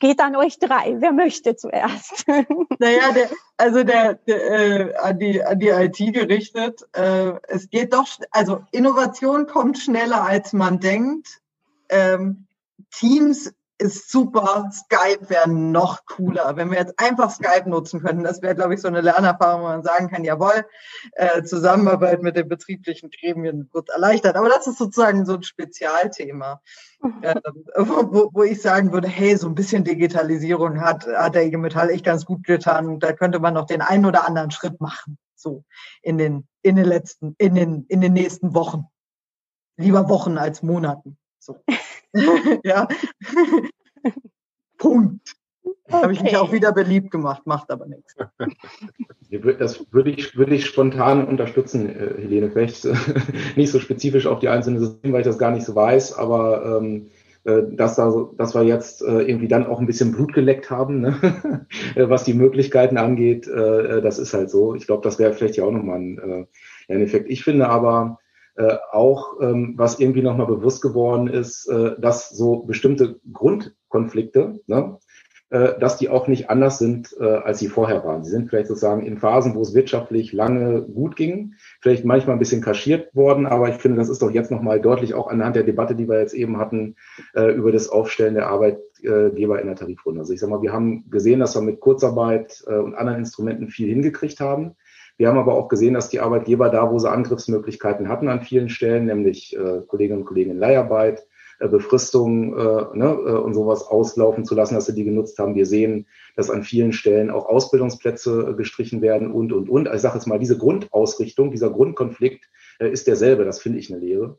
Geht an euch drei. Wer möchte zuerst? Naja, der, also der, der äh, an, die, an die IT gerichtet. Äh, es geht doch, also Innovation kommt schneller als man denkt. Ähm, Teams ist super. Skype wäre noch cooler. Wenn wir jetzt einfach Skype nutzen könnten, das wäre, glaube ich, so eine Lernerfahrung, wo man sagen kann, jawohl, äh, Zusammenarbeit mit den betrieblichen Gremien wird erleichtert. Aber das ist sozusagen so ein Spezialthema, äh, wo, wo, ich sagen würde, hey, so ein bisschen Digitalisierung hat, hat der IG Metall echt ganz gut getan. Da könnte man noch den einen oder anderen Schritt machen. So in den, in den letzten, in den, in den nächsten Wochen. Lieber Wochen als Monaten. So. ja. Punkt. Okay. Habe ich mich auch wieder beliebt gemacht, macht aber nichts. Das würde ich, würde ich spontan unterstützen, äh, Helene. Vielleicht äh, nicht so spezifisch auf die einzelnen Systeme, weil ich das gar nicht so weiß, aber ähm, äh, dass, da, dass wir jetzt irgendwie dann auch ein bisschen Blut geleckt haben, ne? was die Möglichkeiten angeht, das ist halt so. Ich glaube, das wäre vielleicht ja auch nochmal ein, ein Effekt. Ich finde aber, äh, auch, ähm, was irgendwie nochmal bewusst geworden ist, äh, dass so bestimmte Grundkonflikte, ne, äh, dass die auch nicht anders sind, äh, als sie vorher waren. Sie sind vielleicht sozusagen in Phasen, wo es wirtschaftlich lange gut ging, vielleicht manchmal ein bisschen kaschiert worden, aber ich finde, das ist doch jetzt nochmal deutlich auch anhand der Debatte, die wir jetzt eben hatten, äh, über das Aufstellen der Arbeitgeber in der Tarifrunde. Also ich sage mal, wir haben gesehen, dass wir mit Kurzarbeit äh, und anderen Instrumenten viel hingekriegt haben. Wir haben aber auch gesehen, dass die Arbeitgeber da, wo sie Angriffsmöglichkeiten hatten an vielen Stellen, nämlich äh, Kolleginnen und Kollegen in Leiharbeit, äh, Befristung äh, ne, äh, und sowas auslaufen zu lassen, dass sie die genutzt haben. Wir sehen, dass an vielen Stellen auch Ausbildungsplätze äh, gestrichen werden und, und, und. Also ich sage jetzt mal, diese Grundausrichtung, dieser Grundkonflikt äh, ist derselbe. Das finde ich eine Lehre.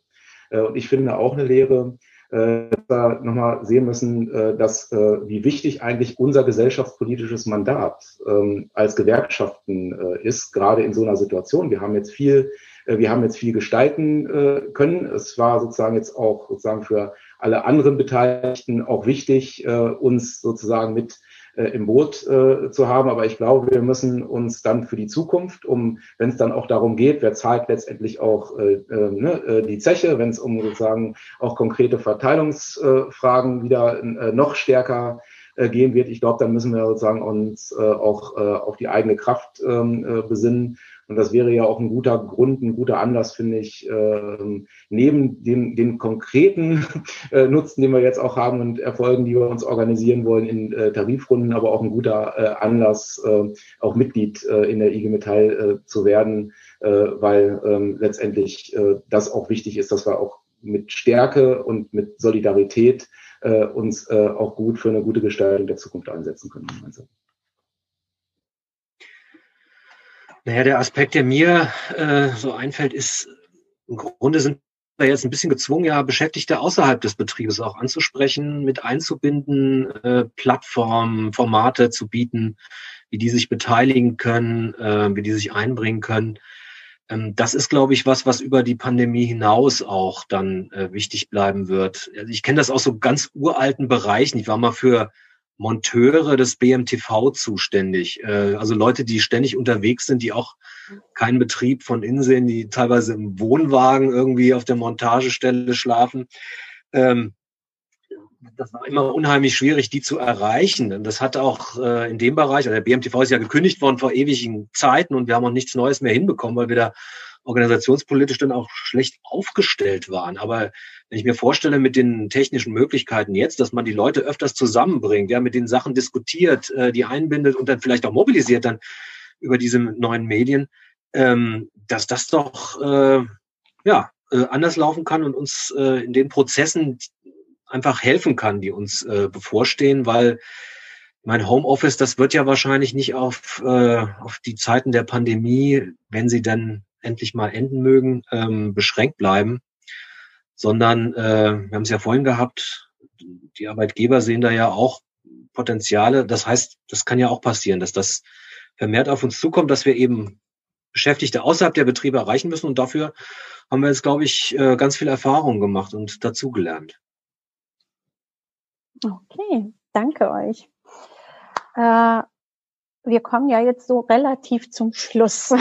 Äh, und ich finde auch eine Lehre, äh, da nochmal sehen müssen, äh, dass äh, wie wichtig eigentlich unser gesellschaftspolitisches Mandat ähm, als Gewerkschaften äh, ist, gerade in so einer Situation. Wir haben jetzt viel, wir haben jetzt viel gestalten können. Es war sozusagen jetzt auch sozusagen für alle anderen Beteiligten auch wichtig, uns sozusagen mit äh, im Boot äh, zu haben. Aber ich glaube, wir müssen uns dann für die Zukunft, um, wenn es dann auch darum geht, wer zahlt letztendlich auch äh, äh, ne, äh, die Zeche, wenn es um sozusagen auch konkrete Verteilungsfragen wieder äh, noch stärker äh, gehen wird. Ich glaube, dann müssen wir sozusagen uns äh, auch äh, auf die eigene Kraft ähm, äh, besinnen und das wäre ja auch ein guter Grund, ein guter Anlass, finde ich, äh, neben dem, den konkreten äh, Nutzen, den wir jetzt auch haben und Erfolgen, die wir uns organisieren wollen in äh, Tarifrunden, aber auch ein guter äh, Anlass, äh, auch Mitglied äh, in der IG Metall äh, zu werden, äh, weil ähm, letztendlich äh, das auch wichtig ist, dass wir auch mit Stärke und mit Solidarität äh, uns äh, auch gut für eine gute Gestaltung der Zukunft einsetzen können. Also. Naja, der Aspekt, der mir äh, so einfällt, ist, im Grunde sind wir jetzt ein bisschen gezwungen, ja, Beschäftigte außerhalb des Betriebes auch anzusprechen, mit einzubinden, äh, Plattformen, Formate zu bieten, wie die sich beteiligen können, äh, wie die sich einbringen können. Ähm, das ist, glaube ich, was, was über die Pandemie hinaus auch dann äh, wichtig bleiben wird. Also ich kenne das aus so ganz uralten Bereichen. Ich war mal für Monteure des BMTV zuständig. Äh, also Leute, die ständig unterwegs sind, die auch keinen Betrieb von innen sehen, die teilweise im Wohnwagen irgendwie auf der Montagestelle schlafen. Ähm, das war immer unheimlich schwierig, die zu erreichen. Und das hat auch äh, in dem Bereich, also der BMTV ist ja gekündigt worden vor ewigen Zeiten und wir haben auch nichts Neues mehr hinbekommen, weil wir da organisationspolitisch dann auch schlecht aufgestellt waren. Aber wenn ich mir vorstelle, mit den technischen Möglichkeiten jetzt, dass man die Leute öfters zusammenbringt, ja, mit den Sachen diskutiert, äh, die einbindet und dann vielleicht auch mobilisiert dann über diese neuen Medien, ähm, dass das doch äh, ja äh, anders laufen kann und uns äh, in den Prozessen einfach helfen kann, die uns äh, bevorstehen, weil mein Homeoffice, das wird ja wahrscheinlich nicht auf, äh, auf die Zeiten der Pandemie, wenn sie dann endlich mal enden mögen, ähm, beschränkt bleiben, sondern äh, wir haben es ja vorhin gehabt, die Arbeitgeber sehen da ja auch Potenziale. Das heißt, das kann ja auch passieren, dass das vermehrt auf uns zukommt, dass wir eben Beschäftigte außerhalb der Betriebe erreichen müssen. Und dafür haben wir jetzt, glaube ich, äh, ganz viel Erfahrung gemacht und dazugelernt. Okay, danke euch. Äh, wir kommen ja jetzt so relativ zum Schluss.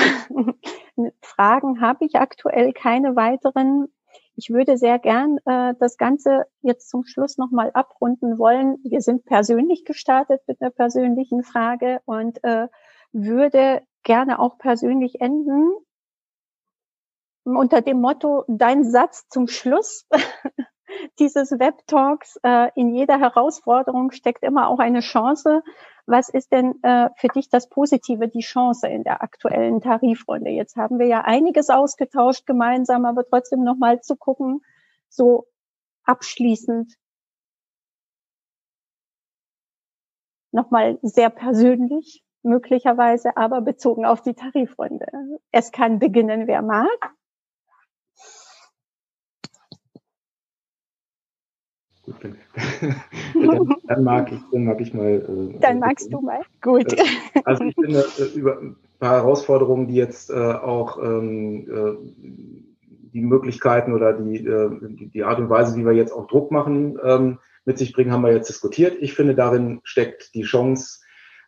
Fragen habe ich aktuell keine weiteren. Ich würde sehr gern äh, das Ganze jetzt zum Schluss nochmal abrunden wollen. Wir sind persönlich gestartet mit einer persönlichen Frage und äh, würde gerne auch persönlich enden unter dem Motto, dein Satz zum Schluss, dieses Web-Talks. Äh, in jeder Herausforderung steckt immer auch eine Chance. Was ist denn äh, für dich das Positive, die Chance in der aktuellen Tarifrunde? Jetzt haben wir ja einiges ausgetauscht gemeinsam, aber trotzdem nochmal zu gucken, so abschließend, nochmal sehr persönlich möglicherweise, aber bezogen auf die Tarifrunde. Es kann beginnen, wer mag. Gut, dann, mag ich, dann mag ich mal. Äh, dann magst du mal. Gut. Äh, also ich finde äh, über ein paar Herausforderungen, die jetzt äh, auch ähm, äh, die Möglichkeiten oder die, äh, die Art und Weise, wie wir jetzt auch Druck machen, ähm, mit sich bringen, haben wir jetzt diskutiert. Ich finde, darin steckt die Chance,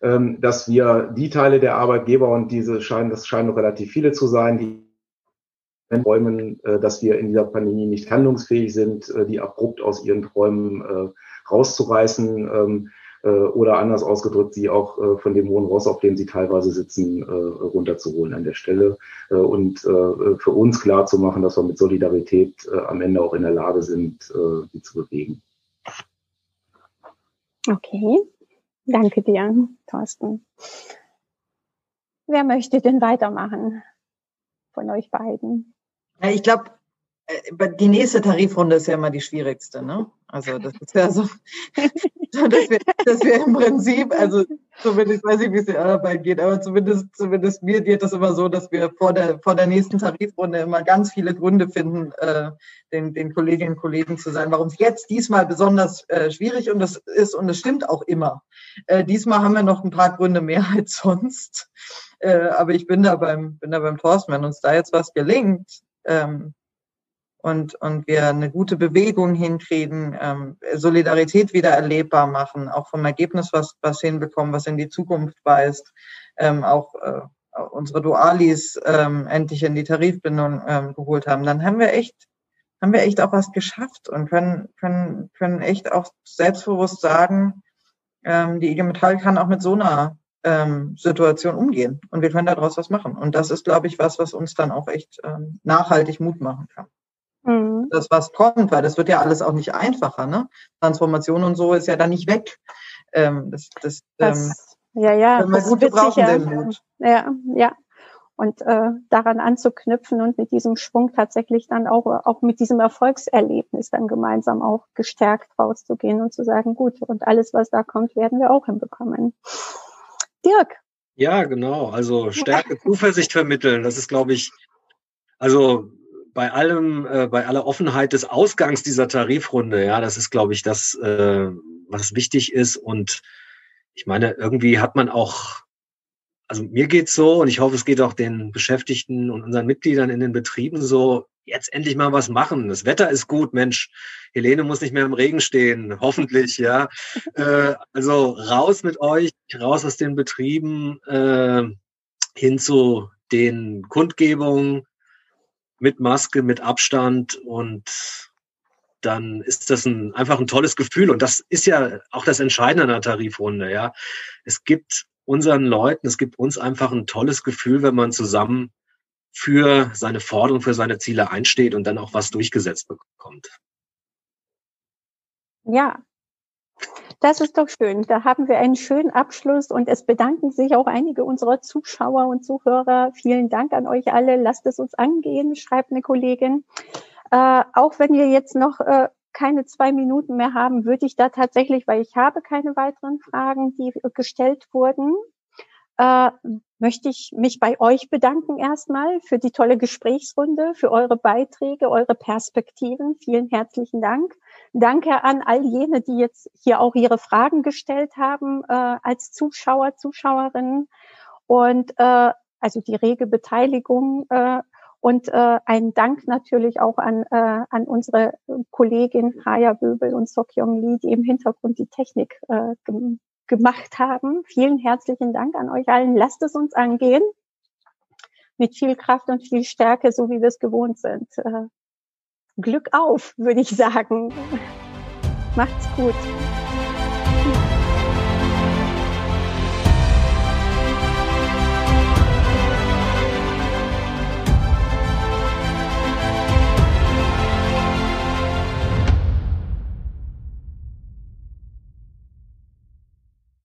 ähm, dass wir die Teile der Arbeitgeber und diese scheinen, das scheinen noch relativ viele zu sein, die räumen, äh, dass wir in dieser Pandemie nicht handlungsfähig sind, äh, die abrupt aus ihren Träumen äh, rauszureißen ähm, oder anders ausgedrückt, sie auch von dem hohen Ross, auf dem sie teilweise sitzen, runterzuholen an der Stelle und für uns klar zu machen, dass wir mit Solidarität am Ende auch in der Lage sind, sie zu bewegen. Okay, danke dir, Thorsten. Wer möchte denn weitermachen von euch beiden? Ja, ich glaube, äh, die nächste Tarifrunde ist ja immer die schwierigste, ne? Also das ist ja so, dass wir, dass wir im Prinzip, also zumindest weiß ich, wie es der Arbeit geht, aber zumindest, zumindest mir geht das immer so, dass wir vor der, vor der nächsten Tarifrunde immer ganz viele Gründe finden, äh, den, den Kolleginnen und Kollegen zu sein, warum es jetzt diesmal besonders äh, schwierig und das ist und es stimmt auch immer. Äh, diesmal haben wir noch ein paar Gründe mehr als sonst. Äh, aber ich bin da beim, bin da beim Thorsten, wenn uns da jetzt was gelingt, ähm, und, und wir eine gute Bewegung hinkriegen, ähm, Solidarität wieder erlebbar machen, auch vom Ergebnis was, was hinbekommen, was in die Zukunft weist, ähm, auch äh, unsere Dualis ähm, endlich in die Tarifbindung ähm, geholt haben, dann haben wir echt, haben wir echt auch was geschafft und können, können, können echt auch selbstbewusst sagen, ähm, die IG Metall kann auch mit so einer ähm, Situation umgehen und wir können daraus was machen. Und das ist, glaube ich, was, was uns dann auch echt ähm, nachhaltig Mut machen kann. Mhm. Das, was kommt, weil das wird ja alles auch nicht einfacher. Ne? Transformation und so ist ja dann nicht weg. Ähm, das, das, das ähm, ja, ja, das gut wird sicher, ja, ja. Und äh, daran anzuknüpfen und mit diesem Schwung tatsächlich dann auch, auch mit diesem Erfolgserlebnis dann gemeinsam auch gestärkt rauszugehen und zu sagen, gut, und alles, was da kommt, werden wir auch hinbekommen. Dirk. Ja, genau. Also Stärke, Zuversicht vermitteln. Das ist, glaube ich, also bei allem, äh, bei aller Offenheit des Ausgangs dieser Tarifrunde, ja, das ist, glaube ich, das, äh, was wichtig ist. Und ich meine, irgendwie hat man auch, also mir geht's so und ich hoffe, es geht auch den Beschäftigten und unseren Mitgliedern in den Betrieben so, jetzt endlich mal was machen. Das Wetter ist gut, Mensch. Helene muss nicht mehr im Regen stehen, hoffentlich, ja. Äh, also raus mit euch, raus aus den Betrieben, äh, hin zu den Kundgebungen, mit Maske, mit Abstand und dann ist das ein, einfach ein tolles Gefühl. Und das ist ja auch das Entscheidende an der Tarifrunde. Ja, es gibt unseren Leuten, es gibt uns einfach ein tolles Gefühl, wenn man zusammen für seine Forderung, für seine Ziele einsteht und dann auch was durchgesetzt bekommt. Ja, das ist doch schön. Da haben wir einen schönen Abschluss und es bedanken sich auch einige unserer Zuschauer und Zuhörer. Vielen Dank an euch alle. Lasst es uns angehen, schreibt eine Kollegin. Äh, auch wenn wir jetzt noch äh, keine zwei Minuten mehr haben, würde ich da tatsächlich, weil ich habe keine weiteren Fragen, die gestellt wurden, äh, möchte ich mich bei euch bedanken erstmal für die tolle Gesprächsrunde, für eure Beiträge, eure Perspektiven. Vielen herzlichen Dank. Danke an all jene, die jetzt hier auch ihre Fragen gestellt haben äh, als Zuschauer, Zuschauerinnen und äh, also die rege Beteiligung äh, und äh, ein Dank natürlich auch an, äh, an unsere Kollegin Haya Böbel und Sokyong Lee, die im Hintergrund die Technik äh, gemacht haben. Vielen herzlichen Dank an euch allen. Lasst es uns angehen. Mit viel Kraft und viel Stärke, so wie wir es gewohnt sind. Äh, Glück auf, würde ich sagen. Macht's gut.